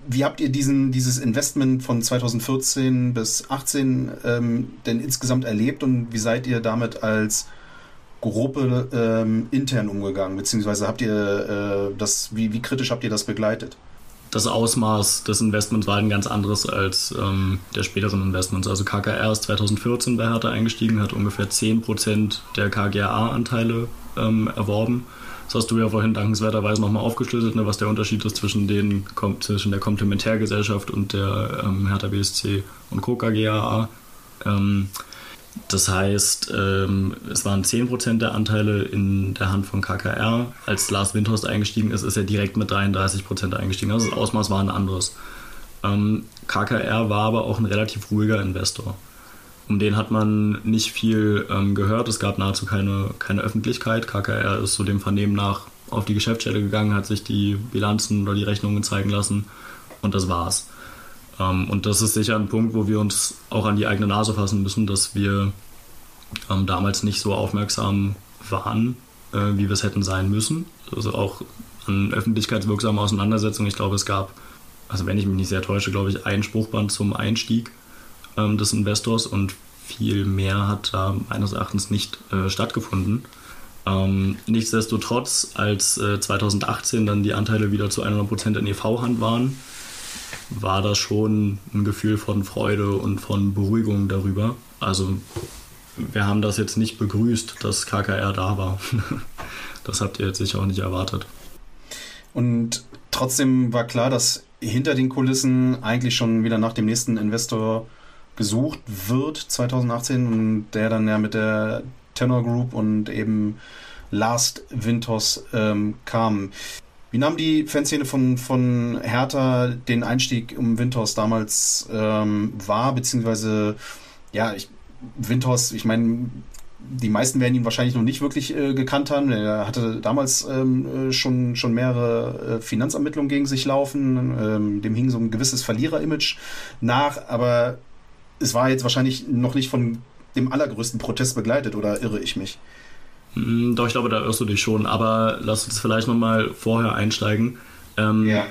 wie habt ihr diesen, dieses Investment von 2014 bis 2018 ähm, denn insgesamt erlebt und wie seid ihr damit als Gruppe ähm, intern umgegangen? Beziehungsweise habt ihr äh, das, wie, wie kritisch habt ihr das begleitet? das Ausmaß des Investments war ein ganz anderes als ähm, der späteren Investments. Also KKR ist 2014 bei Hertha eingestiegen, hat ungefähr 10% der KGA-Anteile ähm, erworben. Das hast du ja vorhin dankenswerterweise nochmal aufgeschlüsselt, ne, was der Unterschied ist zwischen, den, zwischen der Komplementärgesellschaft und der ähm, Hertha BSC und Co. KGA. Ähm, das heißt, ähm, es waren 10% der Anteile in der Hand von KKR. Als Lars Windhorst eingestiegen ist, ist er direkt mit 33% eingestiegen. Also das Ausmaß war ein anderes. Ähm, KKR war aber auch ein relativ ruhiger Investor. Um den hat man nicht viel ähm, gehört. Es gab nahezu keine, keine Öffentlichkeit. KKR ist so dem Vernehmen nach auf die Geschäftsstelle gegangen, hat sich die Bilanzen oder die Rechnungen zeigen lassen und das war's. Ähm, und das ist sicher ein Punkt, wo wir uns auch an die eigene Nase fassen müssen, dass wir ähm, damals nicht so aufmerksam waren, äh, wie wir es hätten sein müssen. Also auch an öffentlichkeitswirksamen Auseinandersetzungen. Ich glaube, es gab, also wenn ich mich nicht sehr täusche, glaube ich, ein Spruchband zum Einstieg ähm, des Investors und viel mehr hat da meines Erachtens nicht äh, stattgefunden. Ähm, nichtsdestotrotz, als äh, 2018 dann die Anteile wieder zu 100% in EV-Hand waren, war das schon ein Gefühl von Freude und von Beruhigung darüber. Also wir haben das jetzt nicht begrüßt, dass KKR da war. Das habt ihr jetzt sicher auch nicht erwartet. Und trotzdem war klar, dass hinter den Kulissen eigentlich schon wieder nach dem nächsten Investor gesucht wird 2018 und der dann ja mit der Tenor Group und eben Last Winters ähm, kam. Wie nahm die Fanszene von, von Hertha den Einstieg um Windhorst damals ähm, wahr? Beziehungsweise, ja, ich, Windhorst, ich meine, die meisten werden ihn wahrscheinlich noch nicht wirklich äh, gekannt haben. Er hatte damals ähm, äh, schon, schon mehrere äh, Finanzermittlungen gegen sich laufen. Ähm, dem hing so ein gewisses Verlierer-Image nach, aber es war jetzt wahrscheinlich noch nicht von dem allergrößten Protest begleitet, oder irre ich mich? Mm, Doch, ich glaube, da irrst du dich schon, aber lass uns vielleicht nochmal vorher einsteigen. Ähm, Ja.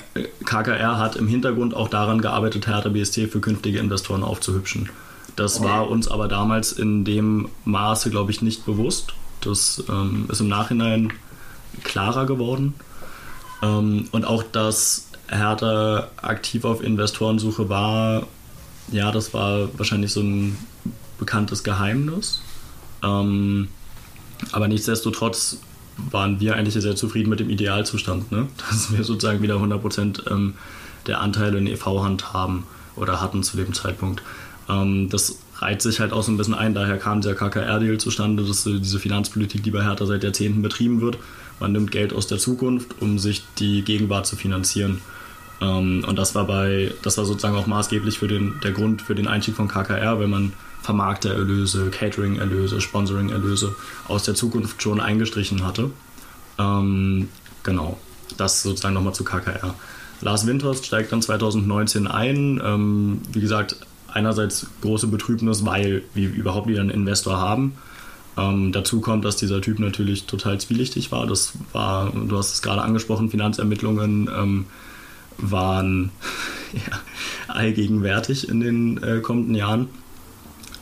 KKR hat im Hintergrund auch daran gearbeitet, Hertha BSC für künftige Investoren aufzuhübschen. Das war uns aber damals in dem Maße, glaube ich, nicht bewusst. Das ähm, ist im Nachhinein klarer geworden. Ähm, und auch, dass Hertha aktiv auf Investorensuche war, ja, das war wahrscheinlich so ein bekanntes Geheimnis. Ähm, aber nichtsdestotrotz waren wir eigentlich sehr zufrieden mit dem Idealzustand, ne? dass wir sozusagen wieder 100% ähm, der Anteile in EV-Hand haben oder hatten zu dem Zeitpunkt. Ähm, das reiht sich halt auch so ein bisschen ein, daher kam dieser KKR-Deal zustande, dass äh, diese Finanzpolitik, die bei Hertha seit Jahrzehnten betrieben wird, man nimmt Geld aus der Zukunft, um sich die Gegenwart zu finanzieren. Ähm, und das war bei, das war sozusagen auch maßgeblich für den, der Grund für den Einstieg von KKR, wenn man Vermarktererlöse, Catering-Erlöse, Sponsoring-Erlöse aus der Zukunft schon eingestrichen hatte. Ähm, genau, das sozusagen nochmal zu KKR. Lars Windhorst steigt dann 2019 ein. Ähm, wie gesagt, einerseits große Betrübnis, weil wir überhaupt wieder einen Investor haben. Ähm, dazu kommt, dass dieser Typ natürlich total zwielichtig war. Das war, du hast es gerade angesprochen, Finanzermittlungen ähm, waren ja, allgegenwärtig in den äh, kommenden Jahren.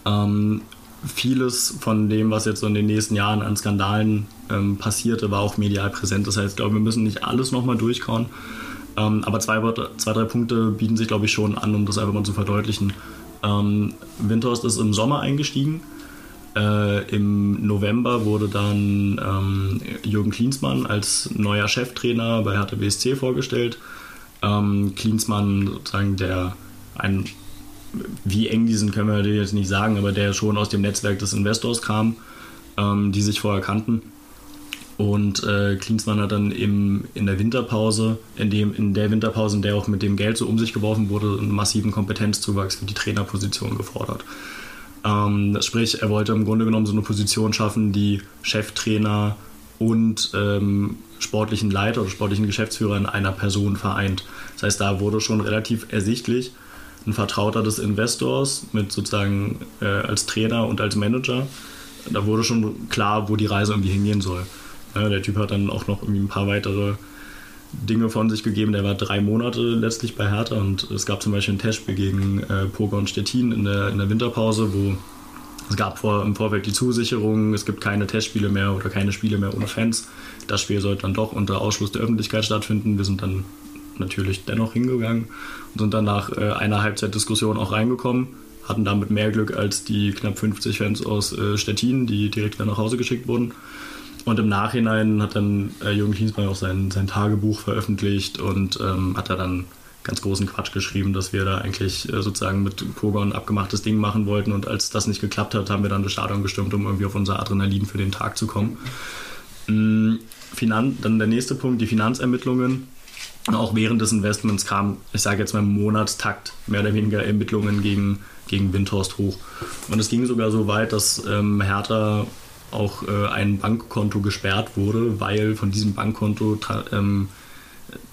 Ähm, vieles von dem, was jetzt so in den nächsten Jahren an Skandalen ähm, passierte, war auch medial präsent. Das heißt, ich glaube, wir müssen nicht alles nochmal durchkauen. Ähm, aber zwei, zwei, drei Punkte bieten sich, glaube ich, schon an, um das einfach mal zu verdeutlichen. Ähm, Windhorst ist im Sommer eingestiegen. Äh, Im November wurde dann ähm, Jürgen Klinsmann als neuer Cheftrainer bei Hertha BSC vorgestellt. Ähm, Klinsmann, sozusagen der ein wie eng die sind, können wir jetzt nicht sagen, aber der schon aus dem Netzwerk des Investors kam, ähm, die sich vorher kannten. Und äh, Klinsmann hat dann im, in der Winterpause, in, dem, in der Winterpause, in der auch mit dem Geld so um sich geworfen wurde, einen massiven Kompetenzzuwachs für die Trainerposition gefordert. Ähm, sprich, er wollte im Grunde genommen so eine Position schaffen, die Cheftrainer und ähm, sportlichen Leiter oder sportlichen Geschäftsführer in einer Person vereint. Das heißt, da wurde schon relativ ersichtlich, ein Vertrauter des Investors mit sozusagen äh, als Trainer und als Manager. Da wurde schon klar, wo die Reise irgendwie hingehen soll. Ja, der Typ hat dann auch noch irgendwie ein paar weitere Dinge von sich gegeben. Der war drei Monate letztlich bei Hertha und es gab zum Beispiel ein Testspiel gegen äh, Poker und Stettin in der, in der Winterpause, wo es gab vor, im Vorfeld die Zusicherung, es gibt keine Testspiele mehr oder keine Spiele mehr ohne Fans. Das Spiel sollte dann doch unter Ausschluss der Öffentlichkeit stattfinden. Wir sind dann natürlich dennoch hingegangen und sind dann nach äh, einer Halbzeitdiskussion auch reingekommen. Hatten damit mehr Glück als die knapp 50 Fans aus äh, Stettin, die direkt wieder nach Hause geschickt wurden. Und im Nachhinein hat dann äh, Jürgen Klinsmann auch sein, sein Tagebuch veröffentlicht und ähm, hat da dann ganz großen Quatsch geschrieben, dass wir da eigentlich äh, sozusagen mit Kogon abgemachtes Ding machen wollten und als das nicht geklappt hat, haben wir dann das Stadion gestürmt, um irgendwie auf unser Adrenalin für den Tag zu kommen. Mm, Finan dann der nächste Punkt, die Finanzermittlungen. Auch während des Investments kamen, ich sage jetzt mal im Monatstakt, mehr oder weniger Ermittlungen gegen, gegen Windhorst hoch. Und es ging sogar so weit, dass ähm, Hertha auch äh, ein Bankkonto gesperrt wurde, weil von diesem Bankkonto ähm,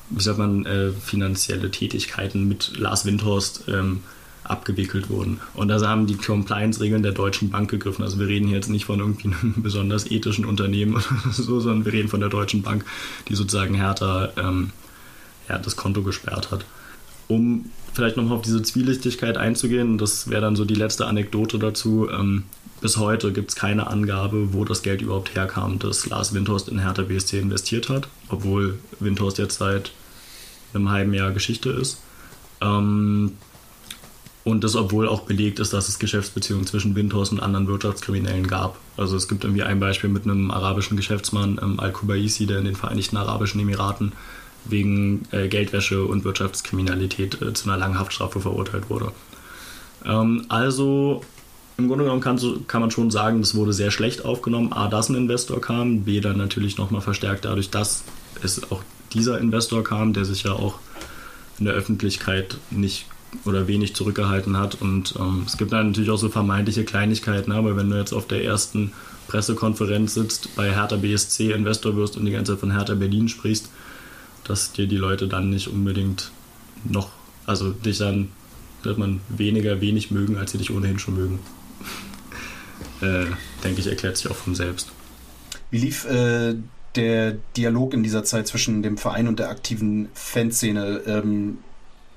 wie sagt man, äh, finanzielle Tätigkeiten mit Lars Windhorst ähm, abgewickelt wurden. Und da haben die Compliance-Regeln der Deutschen Bank gegriffen. Also wir reden hier jetzt nicht von irgendwie einem besonders ethischen Unternehmen oder so, sondern wir reden von der Deutschen Bank, die sozusagen härter ähm, ja, das Konto gesperrt hat. Um vielleicht nochmal auf diese Zwielichtigkeit einzugehen, das wäre dann so die letzte Anekdote dazu. Ähm, bis heute gibt es keine Angabe, wo das Geld überhaupt herkam, das Lars Windhorst in Hertha BSC investiert hat, obwohl Windhorst jetzt seit einem halben Jahr Geschichte ist. Ähm, und das, obwohl auch belegt ist, dass es Geschäftsbeziehungen zwischen Windhorst und anderen Wirtschaftskriminellen gab. Also es gibt irgendwie ein Beispiel mit einem arabischen Geschäftsmann, ähm, Al-Kubaisi, der in den Vereinigten Arabischen Emiraten wegen äh, Geldwäsche und Wirtschaftskriminalität äh, zu einer langen Haftstrafe verurteilt wurde. Ähm, also im Grunde genommen kann, kann man schon sagen, das wurde sehr schlecht aufgenommen. A, dass ein Investor kam, B, dann natürlich nochmal verstärkt dadurch, dass es auch dieser Investor kam, der sich ja auch in der Öffentlichkeit nicht oder wenig zurückgehalten hat. Und ähm, es gibt dann natürlich auch so vermeintliche Kleinigkeiten, aber wenn du jetzt auf der ersten Pressekonferenz sitzt, bei Hertha BSC Investor wirst und die ganze Zeit von Hertha Berlin sprichst, dass dir die Leute dann nicht unbedingt noch, also dich dann, wird man weniger wenig mögen, als sie dich ohnehin schon mögen. äh, denke ich, erklärt sich auch von selbst. Wie lief äh, der Dialog in dieser Zeit zwischen dem Verein und der aktiven Fanszene? Ähm,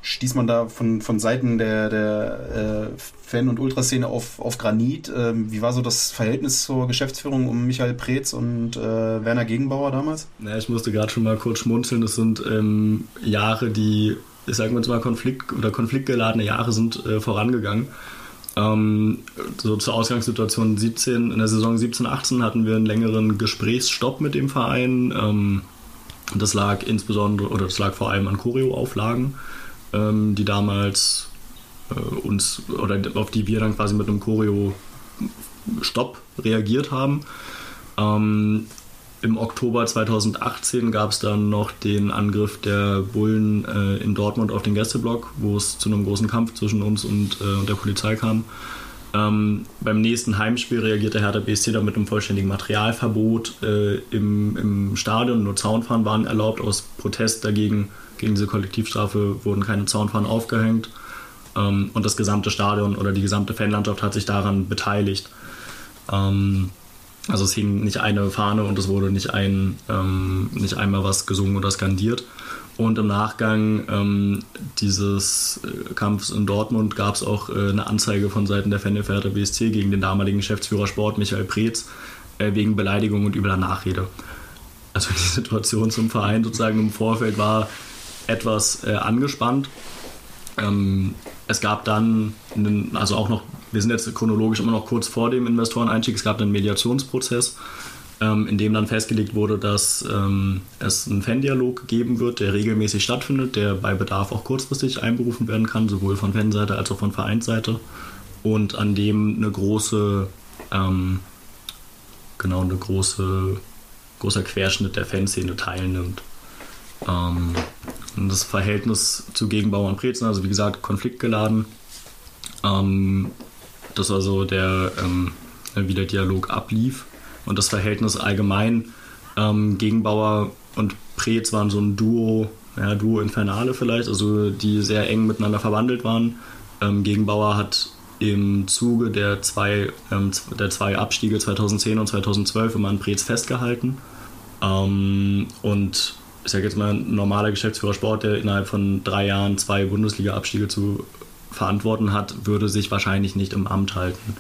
stieß man da von, von Seiten der, der äh, Fan- und Ultraszene auf, auf Granit? Ähm, wie war so das Verhältnis zur Geschäftsführung um Michael Preetz und äh, Werner Gegenbauer damals? Ja, ich musste gerade schon mal kurz schmunzeln. Das sind ähm, Jahre, die, sagen wir jetzt mal, Konflikt oder konfliktgeladene Jahre sind äh, vorangegangen. Ähm, so zur Ausgangssituation 17, in der Saison 17-18 hatten wir einen längeren Gesprächsstopp mit dem Verein. Ähm, das lag insbesondere, oder das lag vor allem an Choreoauflagen ähm, die damals äh, uns oder auf die wir dann quasi mit einem Choreo-Stopp reagiert haben. Ähm, Im Oktober 2018 gab es dann noch den Angriff der Bullen äh, in Dortmund auf den Gästeblock, wo es zu einem großen Kampf zwischen uns und, äh, und der Polizei kam. Ähm, beim nächsten Heimspiel reagierte Hertha BSC dann mit einem vollständigen Materialverbot äh, im, im Stadion. Nur Zaunfahren waren erlaubt aus Protest dagegen, gegen diese Kollektivstrafe wurden keine Zaunfahnen aufgehängt ähm, und das gesamte Stadion oder die gesamte Fanlandschaft hat sich daran beteiligt. Ähm, also es hing nicht eine Fahne und es wurde nicht, ein, ähm, nicht einmal was gesungen oder skandiert. Und im Nachgang ähm, dieses äh, Kampfs in Dortmund gab es auch äh, eine Anzeige von Seiten der Fanefährte BSC gegen den damaligen Geschäftsführer Sport Michael Preetz äh, wegen Beleidigung und übler Nachrede. Also die Situation zum Verein sozusagen im Vorfeld war etwas äh, angespannt. Ähm, es gab dann, einen, also auch noch, wir sind jetzt chronologisch immer noch kurz vor dem Investoreneinstieg, es gab einen Mediationsprozess, ähm, in dem dann festgelegt wurde, dass ähm, es einen Fan-Dialog geben wird, der regelmäßig stattfindet, der bei Bedarf auch kurzfristig einberufen werden kann, sowohl von Fanseite als auch von Vereinsseite und an dem eine große, ähm, genau, eine große, großer Querschnitt der Fanszene teilnimmt. Ähm, das Verhältnis zu Gegenbauer und Prezen, also wie gesagt, konfliktgeladen. Ähm, das war so der, ähm, wie der Dialog ablief. Und das Verhältnis allgemein, ähm, Gegenbauer und Preetz waren so ein Duo, ja, Duo Infernale vielleicht, also die sehr eng miteinander verwandelt waren. Ähm, Gegenbauer hat im Zuge der zwei, ähm, der zwei Abstiege 2010 und 2012 immer an Preetz festgehalten. Ähm, und ich sage jetzt mal, ein normaler Geschäftsführer Sport, der innerhalb von drei Jahren zwei Bundesliga-Abstiege zu verantworten hat, würde sich wahrscheinlich nicht im Amt halten.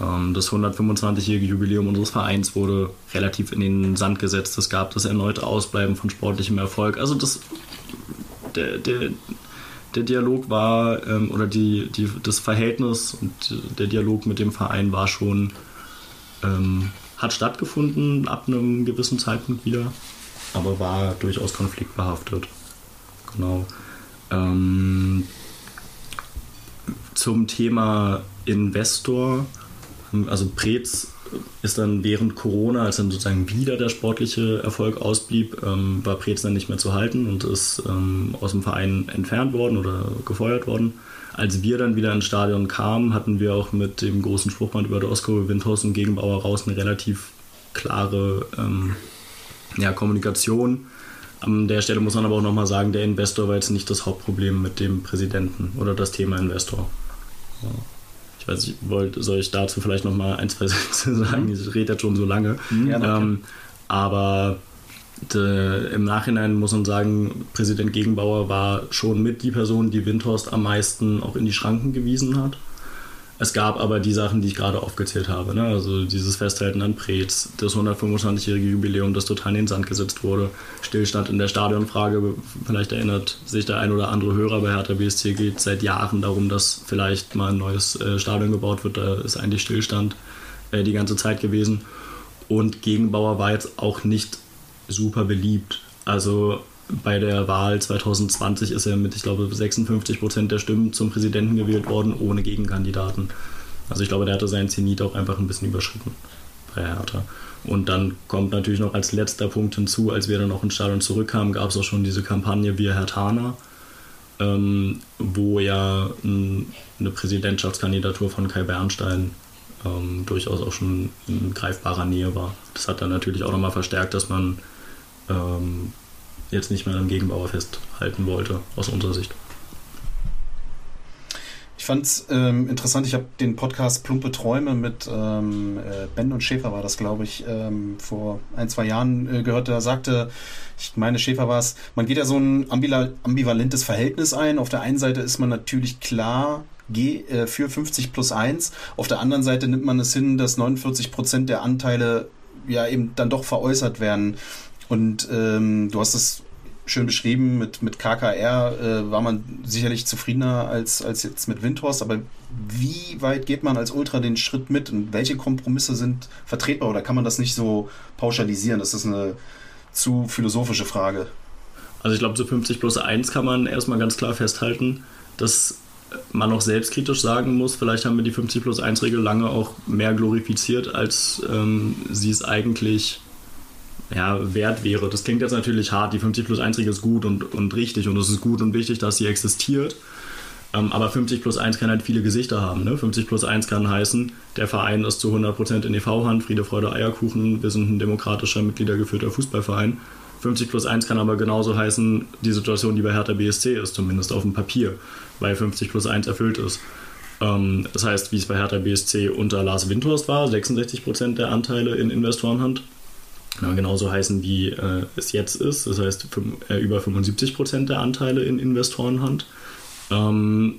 Ähm, das 125-jährige Jubiläum unseres Vereins wurde relativ in den Sand gesetzt. Es gab das erneute Ausbleiben von sportlichem Erfolg. Also das, der, der, der Dialog war, ähm, oder die, die, das Verhältnis und der Dialog mit dem Verein war schon, ähm, hat stattgefunden ab einem gewissen Zeitpunkt wieder aber war durchaus konfliktbehaftet. Genau. Ähm, zum Thema Investor, also Preetz ist dann während Corona, als dann sozusagen wieder der sportliche Erfolg ausblieb, ähm, war Preetz dann nicht mehr zu halten und ist ähm, aus dem Verein entfernt worden oder gefeuert worden. Als wir dann wieder ins Stadion kamen, hatten wir auch mit dem großen Spruchband über der Oskar Windhaus und Gegenbauer raus eine relativ klare ähm, ja, Kommunikation. An der Stelle muss man aber auch nochmal sagen, der Investor war jetzt nicht das Hauptproblem mit dem Präsidenten oder das Thema Investor. Ja. Ich weiß nicht, wollt, soll ich dazu vielleicht nochmal ein, zwei Sätze sagen? Mhm. Ich rede jetzt schon so lange. Mhm, ja, ähm, aber de, im Nachhinein muss man sagen, Präsident Gegenbauer war schon mit die Person, die Windhorst am meisten auch in die Schranken gewiesen hat. Es gab aber die Sachen, die ich gerade aufgezählt habe. Ne? Also dieses Festhalten an Preetz, das 125-jährige Jubiläum, das total in den Sand gesetzt wurde, Stillstand in der Stadionfrage. Vielleicht erinnert sich der ein oder andere Hörer bei Hertha BSC geht seit Jahren darum, dass vielleicht mal ein neues äh, Stadion gebaut wird. Da ist eigentlich Stillstand äh, die ganze Zeit gewesen. Und Gegenbauer war jetzt auch nicht super beliebt. Also bei der Wahl 2020 ist er mit, ich glaube, 56 Prozent der Stimmen zum Präsidenten gewählt worden, ohne Gegenkandidaten. Also ich glaube, der hatte seinen Zenit auch einfach ein bisschen überschritten bei Hertha. Und dann kommt natürlich noch als letzter Punkt hinzu, als wir dann auch ins Stadion zurückkamen, gab es auch schon diese Kampagne Wir Hertaner, ähm, wo ja ein, eine Präsidentschaftskandidatur von Kai Bernstein ähm, durchaus auch schon in greifbarer Nähe war. Das hat dann natürlich auch nochmal verstärkt, dass man ähm, jetzt nicht mehr am Gegenbauer festhalten wollte, aus unserer Sicht. Ich fand es ähm, interessant, ich habe den Podcast Plumpe Träume mit ähm, äh, Ben und Schäfer war das, glaube ich, ähm, vor ein, zwei Jahren äh, gehört. Da sagte, ich meine, Schäfer war es, man geht ja so ein ambivalentes Verhältnis ein. Auf der einen Seite ist man natürlich klar G, äh, für 50 plus 1. Auf der anderen Seite nimmt man es hin, dass 49 Prozent der Anteile ja eben dann doch veräußert werden. Und ähm, du hast es schön beschrieben, mit, mit KKR äh, war man sicherlich zufriedener als, als jetzt mit Windhorst, aber wie weit geht man als Ultra den Schritt mit und welche Kompromisse sind vertretbar oder kann man das nicht so pauschalisieren? Das ist eine zu philosophische Frage. Also ich glaube, zu 50 plus 1 kann man erstmal ganz klar festhalten, dass man auch selbstkritisch sagen muss, vielleicht haben wir die 50 plus 1 Regel lange auch mehr glorifiziert, als ähm, sie es eigentlich ja, wert wäre. Das klingt jetzt natürlich hart, die 50 plus 1 Regel ist gut und, und richtig und es ist gut und wichtig, dass sie existiert. Ähm, aber 50 plus 1 kann halt viele Gesichter haben. Ne? 50 plus 1 kann heißen, der Verein ist zu 100% in EV-Hand, Friede, Freude, Eierkuchen, wir sind ein demokratischer, mitgliedergeführter Fußballverein. 50 plus 1 kann aber genauso heißen, die Situation, die bei Hertha BSC ist, zumindest auf dem Papier, weil 50 plus 1 erfüllt ist. Ähm, das heißt, wie es bei Hertha BSC unter Lars Windhorst war, 66% der Anteile in Investorenhand. Kann genauso heißen, wie äh, es jetzt ist, das heißt äh, über 75% der Anteile in Investorenhand. Ähm,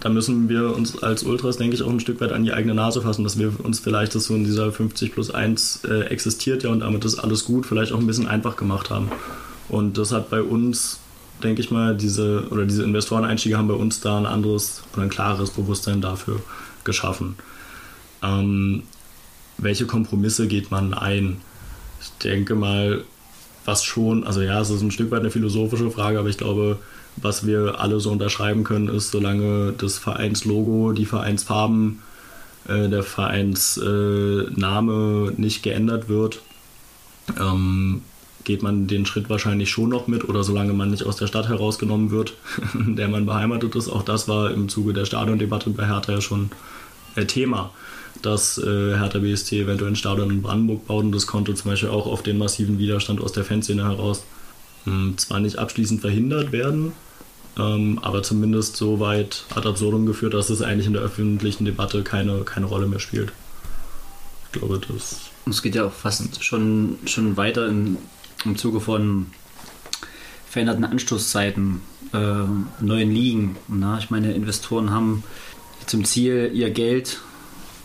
da müssen wir uns als Ultras, denke ich, auch ein Stück weit an die eigene Nase fassen, dass wir uns vielleicht das so in dieser 50 plus 1 äh, existiert ja und damit ist alles gut, vielleicht auch ein bisschen einfach gemacht haben. Und das hat bei uns, denke ich mal, diese oder diese Investoreneinstiege haben bei uns da ein anderes oder ein klares Bewusstsein dafür geschaffen. Ähm, welche Kompromisse geht man ein? Ich denke mal, was schon, also ja, es ist ein Stück weit eine philosophische Frage, aber ich glaube, was wir alle so unterschreiben können, ist, solange das Vereinslogo, die Vereinsfarben, äh, der Vereinsname äh, nicht geändert wird, ähm, geht man den Schritt wahrscheinlich schon noch mit oder solange man nicht aus der Stadt herausgenommen wird, in der man beheimatet ist. Auch das war im Zuge der Stadiondebatte bei Hertha ja schon äh, Thema, dass äh, Hertha BSC eventuell ein Stadion in Brandenburg baut und das konnte zum Beispiel auch auf den massiven Widerstand aus der Fanszene heraus mh, hm, zwar nicht abschließend verhindert werden, ähm, aber zumindest so weit ad absurdum geführt, dass es eigentlich in der öffentlichen Debatte keine, keine Rolle mehr spielt. Ich glaube, das. Es geht ja auch fast schon, schon weiter in, im Zuge von veränderten Anstoßzeiten, äh, neuen Ligen. Na, ich meine, Investoren haben zum Ziel, ihr Geld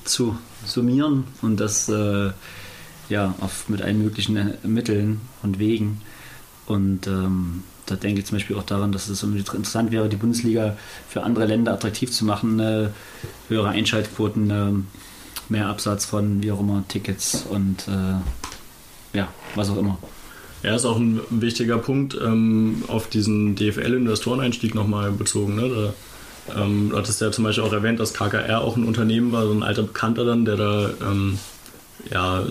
zu summieren und das äh, ja, auf, mit allen möglichen Mitteln und Wegen. Und ähm, da denke ich zum Beispiel auch daran, dass es interessant wäre, die Bundesliga für andere Länder attraktiv zu machen, äh, höhere Einschaltquoten, äh, mehr Absatz von wie auch immer Tickets und äh, ja, was auch immer. Ja, ist auch ein wichtiger Punkt ähm, auf diesen DFL-Investoreneinstieg nochmal bezogen. Ne? Da, ähm, du hattest ja zum Beispiel auch erwähnt, dass KKR auch ein Unternehmen war, so ein alter Bekannter dann, der da ähm, ja,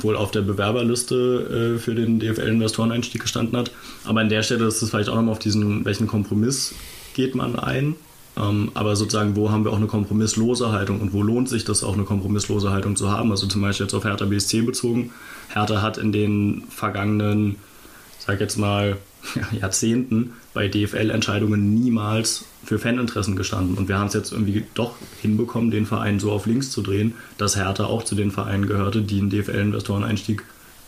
wohl auf der Bewerberliste äh, für den DFL-Investoreneinstieg gestanden hat. Aber an der Stelle ist es vielleicht auch nochmal auf diesen, welchen Kompromiss geht man ein. Ähm, aber sozusagen, wo haben wir auch eine kompromisslose Haltung und wo lohnt sich das auch eine kompromisslose Haltung zu haben? Also zum Beispiel jetzt auf Hertha BSC bezogen. Hertha hat in den vergangenen, sag jetzt mal, Jahrzehnten bei DFL-Entscheidungen niemals für Faninteressen gestanden. Und wir haben es jetzt irgendwie doch hinbekommen, den Verein so auf links zu drehen, dass Hertha auch zu den Vereinen gehörte, die einen DFL-Investoreneinstieg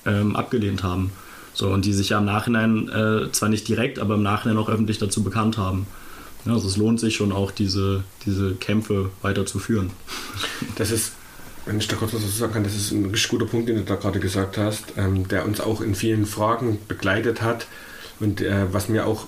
ähm, abgelehnt haben. So, und die sich ja im Nachhinein, äh, zwar nicht direkt, aber im Nachhinein auch öffentlich dazu bekannt haben. Ja, also es lohnt sich schon auch, diese, diese Kämpfe weiterzuführen. Das ist, wenn ich da kurz was dazu sagen kann, das ist ein richtig guter Punkt, den du da gerade gesagt hast, ähm, der uns auch in vielen Fragen begleitet hat und äh, was mir auch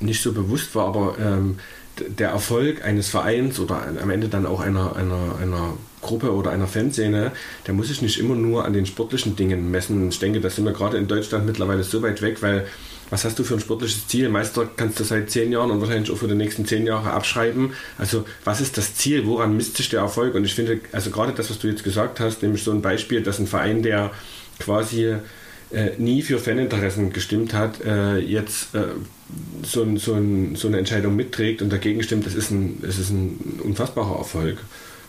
nicht so bewusst war, aber ähm, der Erfolg eines Vereins oder am Ende dann auch einer, einer, einer Gruppe oder einer Fanszene, der muss sich nicht immer nur an den sportlichen Dingen messen. Ich denke, da sind wir gerade in Deutschland mittlerweile so weit weg, weil was hast du für ein sportliches Ziel? Meister kannst du seit zehn Jahren und wahrscheinlich auch für die nächsten zehn Jahre abschreiben. Also was ist das Ziel? Woran misst sich der Erfolg? Und ich finde, also gerade das, was du jetzt gesagt hast, nämlich so ein Beispiel, dass ein Verein, der quasi äh, nie für Faninteressen gestimmt hat, äh, jetzt äh, so, so, ein, so, eine Entscheidung mitträgt und dagegen stimmt, das ist ein, das ist ein unfassbarer Erfolg.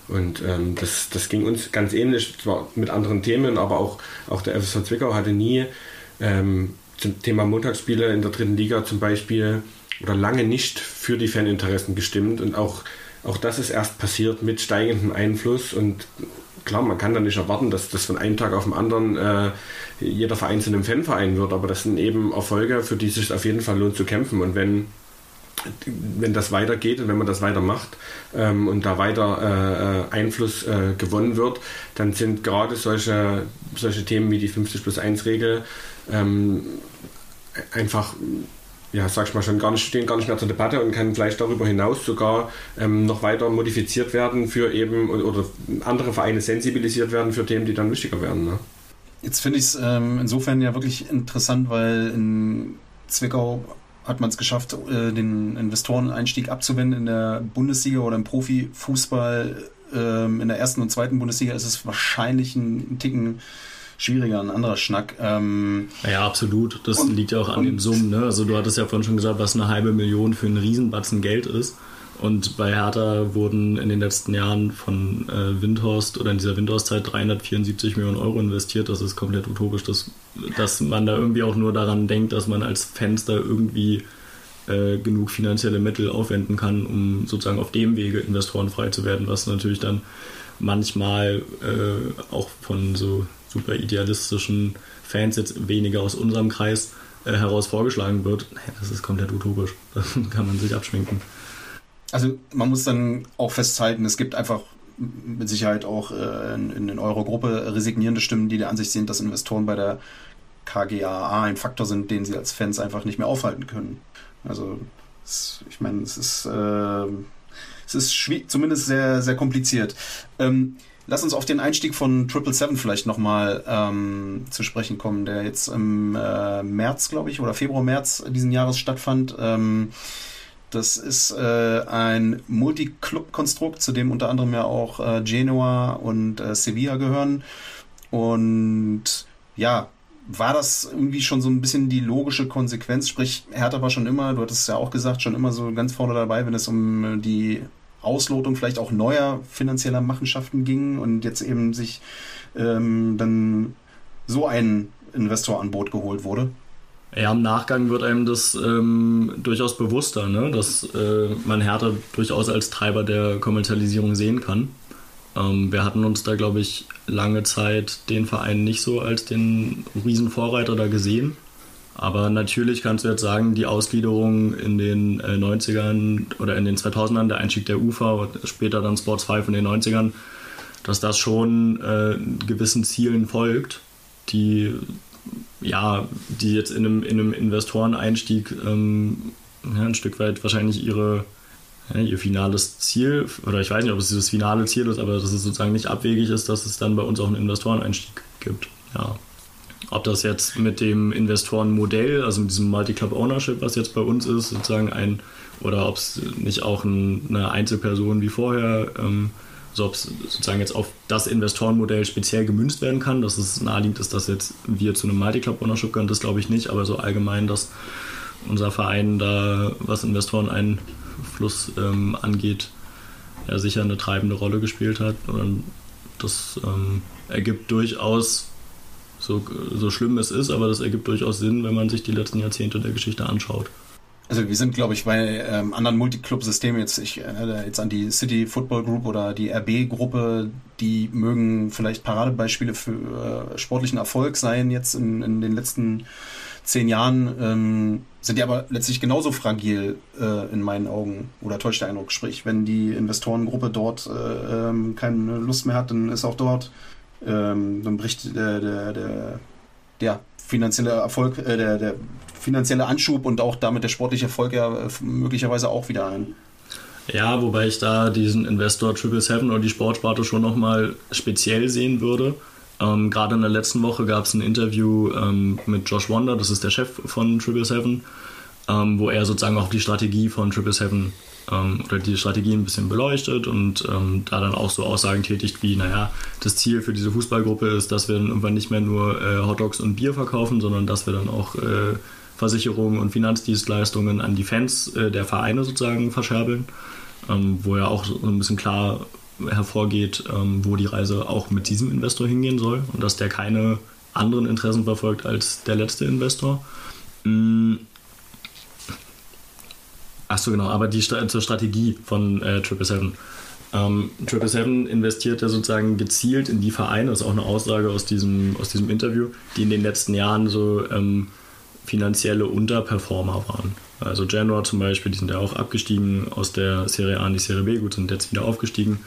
Und ähm, das, das ging uns ganz ähnlich, zwar mit anderen Themen, aber auch, auch der FSV Zwickau hatte nie ähm, zum Thema Montagsspiele in der dritten Liga zum Beispiel oder lange nicht für die Faninteressen gestimmt und auch auch das ist erst passiert mit steigendem Einfluss und klar, man kann dann nicht erwarten, dass das von einem Tag auf den anderen äh, jeder Verein zu einem Fanverein wird, aber das sind eben Erfolge, für die es sich auf jeden Fall lohnt zu kämpfen. Und wenn wenn das weitergeht und wenn man das weitermacht ähm, und da weiter äh, Einfluss äh, gewonnen wird, dann sind gerade solche, solche Themen wie die 50 plus 1 Regel ähm, einfach ja, sag ich mal schon, gar nicht, stehen gar nicht mehr zur Debatte und kann vielleicht darüber hinaus sogar ähm, noch weiter modifiziert werden für eben oder andere Vereine sensibilisiert werden für Themen, die dann wichtiger werden. Ne? Jetzt finde ich es ähm, insofern ja wirklich interessant, weil in Zwickau hat man es geschafft, äh, den Investoreneinstieg abzuwenden in der Bundesliga oder im Profifußball. Ähm, in der ersten und zweiten Bundesliga ist es wahrscheinlich ein, ein Ticken schwieriger, ein anderer Schnack. Ähm, ja, absolut. Das und, liegt ja auch an den Summen. Ne? Also du hattest ja vorhin schon gesagt, was eine halbe Million für einen Riesenbatzen Geld ist. Und bei Hertha wurden in den letzten Jahren von äh, Windhorst oder in dieser Windhorst-Zeit 374 Millionen Euro investiert. Das ist komplett utopisch, dass, dass man da irgendwie auch nur daran denkt, dass man als Fans da irgendwie äh, genug finanzielle Mittel aufwenden kann, um sozusagen auf dem Wege Investoren frei zu werden, was natürlich dann manchmal äh, auch von so super idealistischen Fans jetzt weniger aus unserem Kreis äh, heraus vorgeschlagen wird, das ist komplett utopisch. Da kann man sich abschminken. Also man muss dann auch festhalten, es gibt einfach mit Sicherheit auch äh, in, in eurer Gruppe resignierende Stimmen, die der Ansicht sind, dass Investoren bei der KGAA ein Faktor sind, den sie als Fans einfach nicht mehr aufhalten können. Also ich meine, es ist, äh, es ist zumindest sehr, sehr kompliziert. Ähm, Lass uns auf den Einstieg von Triple Seven vielleicht nochmal ähm, zu sprechen kommen, der jetzt im äh, März, glaube ich, oder Februar, März diesen Jahres stattfand. Ähm, das ist äh, ein Multi-Club-Konstrukt, zu dem unter anderem ja auch äh, Genoa und äh, Sevilla gehören. Und ja, war das irgendwie schon so ein bisschen die logische Konsequenz? Sprich, Hertha war schon immer, du hattest es ja auch gesagt, schon immer so ganz vorne dabei, wenn es um die Auslotung vielleicht auch neuer finanzieller Machenschaften ging und jetzt eben sich ähm, dann so ein Investor an Boot geholt wurde? Ja, im Nachgang wird einem das ähm, durchaus bewusster, ne? dass äh, man Hertha durchaus als Treiber der Kommerzialisierung sehen kann. Ähm, wir hatten uns da, glaube ich, lange Zeit den Verein nicht so als den Riesenvorreiter da gesehen. Aber natürlich kannst du jetzt sagen, die Ausgliederung in den äh, 90ern oder in den 2000ern, der Einstieg der UFA und später dann Sports 5 in den 90ern, dass das schon äh, gewissen Zielen folgt, die ja, die jetzt in einem, in einem Investoreneinstieg ähm, ja, ein Stück weit wahrscheinlich ihre, ja, ihr finales Ziel, oder ich weiß nicht, ob es das finale Ziel ist, aber dass es sozusagen nicht abwegig ist, dass es dann bei uns auch einen Investoreneinstieg gibt. Ja. Ob das jetzt mit dem Investorenmodell, also mit diesem Multi-Club Ownership, was jetzt bei uns ist, sozusagen ein, oder ob es nicht auch ein, eine Einzelperson wie vorher, ähm, also ob es sozusagen jetzt auf das Investorenmodell speziell gemünzt werden kann, dass es naheliegend ist, dass jetzt wir zu einem Multi-Club Ownership gehören, das glaube ich nicht, aber so allgemein, dass unser Verein da, was Investoreneinfluss ähm, angeht, ja sicher eine treibende Rolle gespielt hat. Und das ähm, ergibt durchaus so, so schlimm es ist, aber das ergibt durchaus Sinn, wenn man sich die letzten Jahrzehnte der Geschichte anschaut. Also wir sind, glaube ich, bei ähm, anderen Multiclub-Systemen jetzt, ich äh, jetzt an die City Football Group oder die RB-Gruppe, die mögen vielleicht Paradebeispiele für äh, sportlichen Erfolg sein jetzt in, in den letzten zehn Jahren, ähm, sind die aber letztlich genauso fragil äh, in meinen Augen oder täuscht der Eindruck. Sprich, wenn die Investorengruppe dort äh, ähm, keine Lust mehr hat, dann ist auch dort ähm, dann bricht der, der, der, der finanzielle Erfolg, äh, der, der finanzielle Anschub und auch damit der sportliche Erfolg ja äh, möglicherweise auch wieder ein. Ja, wobei ich da diesen Investor Triple Seven oder die Sportsparte schon nochmal speziell sehen würde. Ähm, Gerade in der letzten Woche gab es ein Interview ähm, mit Josh Wonder, das ist der Chef von Triple Seven, ähm, wo er sozusagen auch die Strategie von Triple Seven ähm, oder die Strategie ein bisschen beleuchtet und ähm, da dann auch so Aussagen tätigt wie, naja, das Ziel für diese Fußballgruppe ist, dass wir dann irgendwann nicht mehr nur äh, Hotdogs und Bier verkaufen, sondern dass wir dann auch äh, Versicherungen und Finanzdienstleistungen an die Fans äh, der Vereine sozusagen verscherbeln, ähm, wo ja auch so ein bisschen klar hervorgeht, ähm, wo die Reise auch mit diesem Investor hingehen soll und dass der keine anderen Interessen verfolgt als der letzte Investor. Mm, Achso, genau, aber die zur Strategie von äh, Triple Seven. Ähm, Triple Seven investiert ja sozusagen gezielt in die Vereine, das ist auch eine Aussage aus diesem, aus diesem Interview, die in den letzten Jahren so ähm, finanzielle Unterperformer waren. Also Genoa zum Beispiel, die sind ja auch abgestiegen aus der Serie A in die Serie B, gut, sind jetzt wieder aufgestiegen.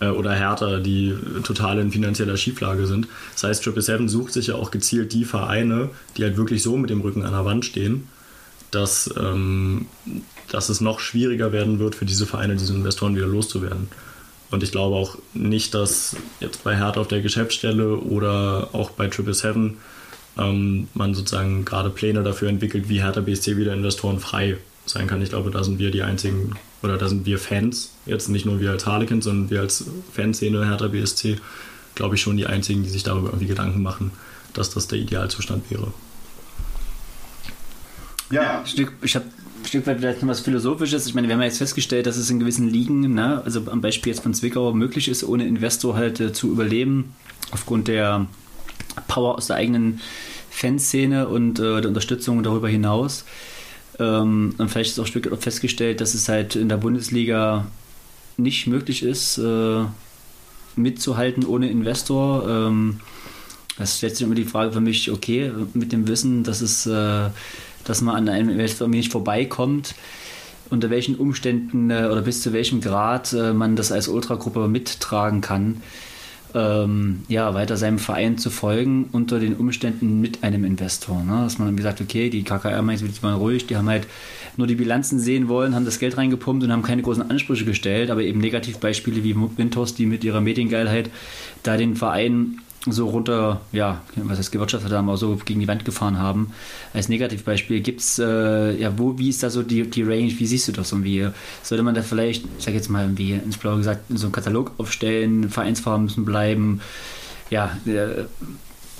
Äh, oder Hertha, die total in finanzieller Schieflage sind. Das heißt, Triple Seven sucht sich ja auch gezielt die Vereine, die halt wirklich so mit dem Rücken an der Wand stehen, dass, ähm, dass es noch schwieriger werden wird für diese Vereine, diese Investoren wieder loszuwerden. Und ich glaube auch nicht, dass jetzt bei Hertha auf der Geschäftsstelle oder auch bei Triple Seven ähm, man sozusagen gerade Pläne dafür entwickelt, wie Hertha BSC wieder Investoren frei sein kann. Ich glaube, da sind wir die einzigen, oder da sind wir Fans, jetzt nicht nur wir als Harlequin, sondern wir als Fanszene Hertha BSC, glaube ich schon die einzigen, die sich darüber irgendwie Gedanken machen, dass das der Idealzustand wäre. Ja, ich habe ein Stück weit vielleicht noch was Philosophisches. Ich meine, wir haben ja jetzt festgestellt, dass es in gewissen Ligen, ne, also am Beispiel jetzt von Zwickau, möglich ist, ohne Investor halt äh, zu überleben, aufgrund der Power aus der eigenen Fanszene und äh, der Unterstützung darüber hinaus. Ähm, und vielleicht ist auch ein Stück weit festgestellt, dass es halt in der Bundesliga nicht möglich ist, äh, mitzuhalten ohne Investor. Ähm, das stellt sich immer die Frage für mich, okay, mit dem Wissen, dass es äh, dass man an einem Investor nicht vorbeikommt, unter welchen Umständen äh, oder bis zu welchem Grad äh, man das als Ultragruppe mittragen kann, ähm, ja, weiter seinem Verein zu folgen, unter den Umständen mit einem Investor. Ne? Dass man dann gesagt okay, die KKR meint, die waren ruhig, die haben halt nur die Bilanzen sehen wollen, haben das Geld reingepumpt und haben keine großen Ansprüche gestellt, aber eben Negativbeispiele wie Windhorst, die mit ihrer Mediengeilheit da den Verein so runter, ja, was heißt gewirtschaftet haben, aber so gegen die Wand gefahren haben. Als Negativbeispiel gibt es, äh, ja, wo, wie ist da so die, die Range, wie siehst du das irgendwie? Sollte man da vielleicht, ich sag jetzt mal irgendwie ins Blaue gesagt, so einen Katalog aufstellen, Vereinsfarben müssen bleiben, ja, äh,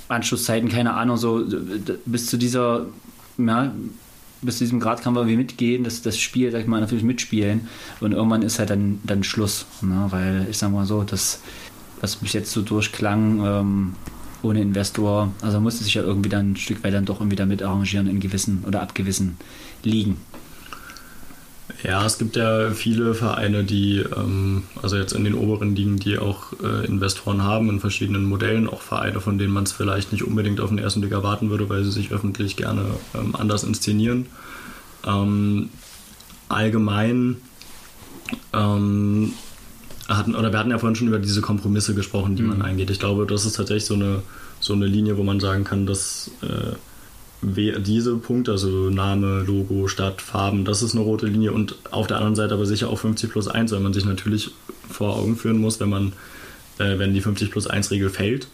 Anschlusszeiten, keine Ahnung, so bis zu dieser, ja, bis zu diesem Grad kann man irgendwie mitgehen, dass das Spiel, sag ich mal, natürlich mitspielen und irgendwann ist halt dann, dann Schluss, ne? weil ich sag mal so, das was mich jetzt so durchklang, ähm, ohne Investor. Also musste sich ja irgendwie dann ein Stück weit dann doch irgendwie damit arrangieren in gewissen oder ab gewissen Ligen. Ja, es gibt ja viele Vereine, die, ähm, also jetzt in den oberen Ligen, die auch äh, Investoren haben in verschiedenen Modellen, auch Vereine, von denen man es vielleicht nicht unbedingt auf den ersten Blick erwarten würde, weil sie sich öffentlich gerne ähm, anders inszenieren. Ähm, allgemein ähm, hatten, oder wir hatten ja vorhin schon über diese Kompromisse gesprochen, die mhm. man eingeht. Ich glaube, das ist tatsächlich so eine, so eine Linie, wo man sagen kann, dass äh, diese Punkte, also Name, Logo, Stadt, Farben, das ist eine rote Linie und auf der anderen Seite aber sicher auch 50 plus 1, weil man sich natürlich vor Augen führen muss, wenn man, äh, wenn die 50 plus 1 Regel fällt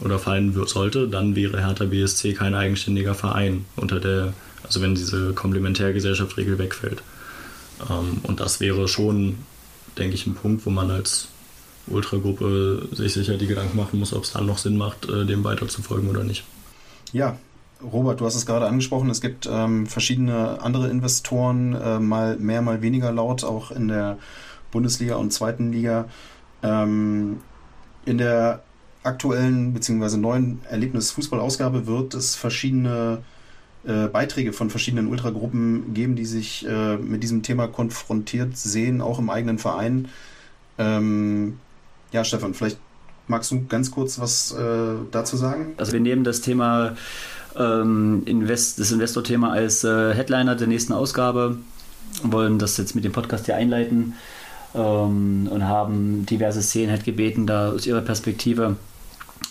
oder fallen wird, sollte, dann wäre Hertha BSC kein eigenständiger Verein unter der, also wenn diese Komplementärgesellschaftsregel wegfällt. Ähm, und das wäre schon denke ich, ein Punkt, wo man als Ultragruppe sich sicher die Gedanken machen muss, ob es dann noch Sinn macht, äh, dem weiterzufolgen oder nicht. Ja, Robert, du hast es gerade angesprochen, es gibt ähm, verschiedene andere Investoren, äh, mal mehr, mal weniger laut, auch in der Bundesliga und zweiten Liga. Ähm, in der aktuellen bzw. neuen Erlebnis-Fußball-Ausgabe wird es verschiedene äh, Beiträge von verschiedenen Ultragruppen geben, die sich äh, mit diesem Thema konfrontiert sehen, auch im eigenen Verein. Ähm, ja, Stefan, vielleicht magst du ganz kurz was äh, dazu sagen? Also wir nehmen das Thema ähm, Invest, das Investor-Thema als äh, Headliner der nächsten Ausgabe, wollen das jetzt mit dem Podcast hier einleiten ähm, und haben diverse Szenen halt gebeten, da aus ihrer Perspektive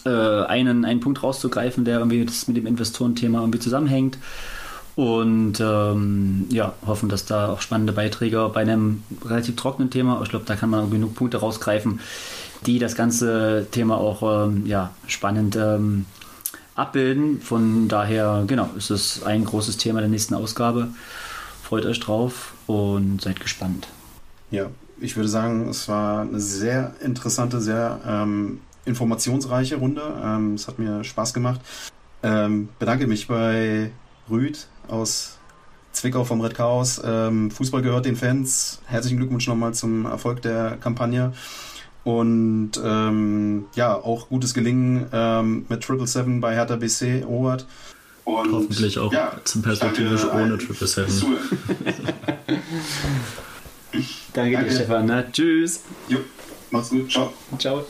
äh, einen, einen Punkt rauszugreifen, der irgendwie das mit dem Investorenthema irgendwie zusammenhängt. Und ähm, ja, hoffen, dass da auch spannende Beiträge bei einem relativ trockenen Thema, ich glaube, da kann man genug Punkte rausgreifen, die das ganze Thema auch ähm, ja, spannend ähm, abbilden. Von daher, genau, ist es ein großes Thema der nächsten Ausgabe. Freut euch drauf und seid gespannt. Ja, ich würde sagen, es war eine sehr interessante, sehr ähm, informationsreiche Runde. Ähm, es hat mir Spaß gemacht. Ähm, bedanke mich bei Rüd aus Zwickau vom Red Chaos. Ähm, Fußball gehört den Fans. Herzlichen Glückwunsch nochmal zum Erfolg der Kampagne. Und ähm, ja, auch gutes Gelingen ähm, mit Triple Seven bei Hertha BC, Robert. Und, Hoffentlich auch ja, zum perspektivisch danke ohne Triple Seven. Danke, Danke. dir, Stefan. Na, tschüss. Jo, macht's gut, ciao. Ciao.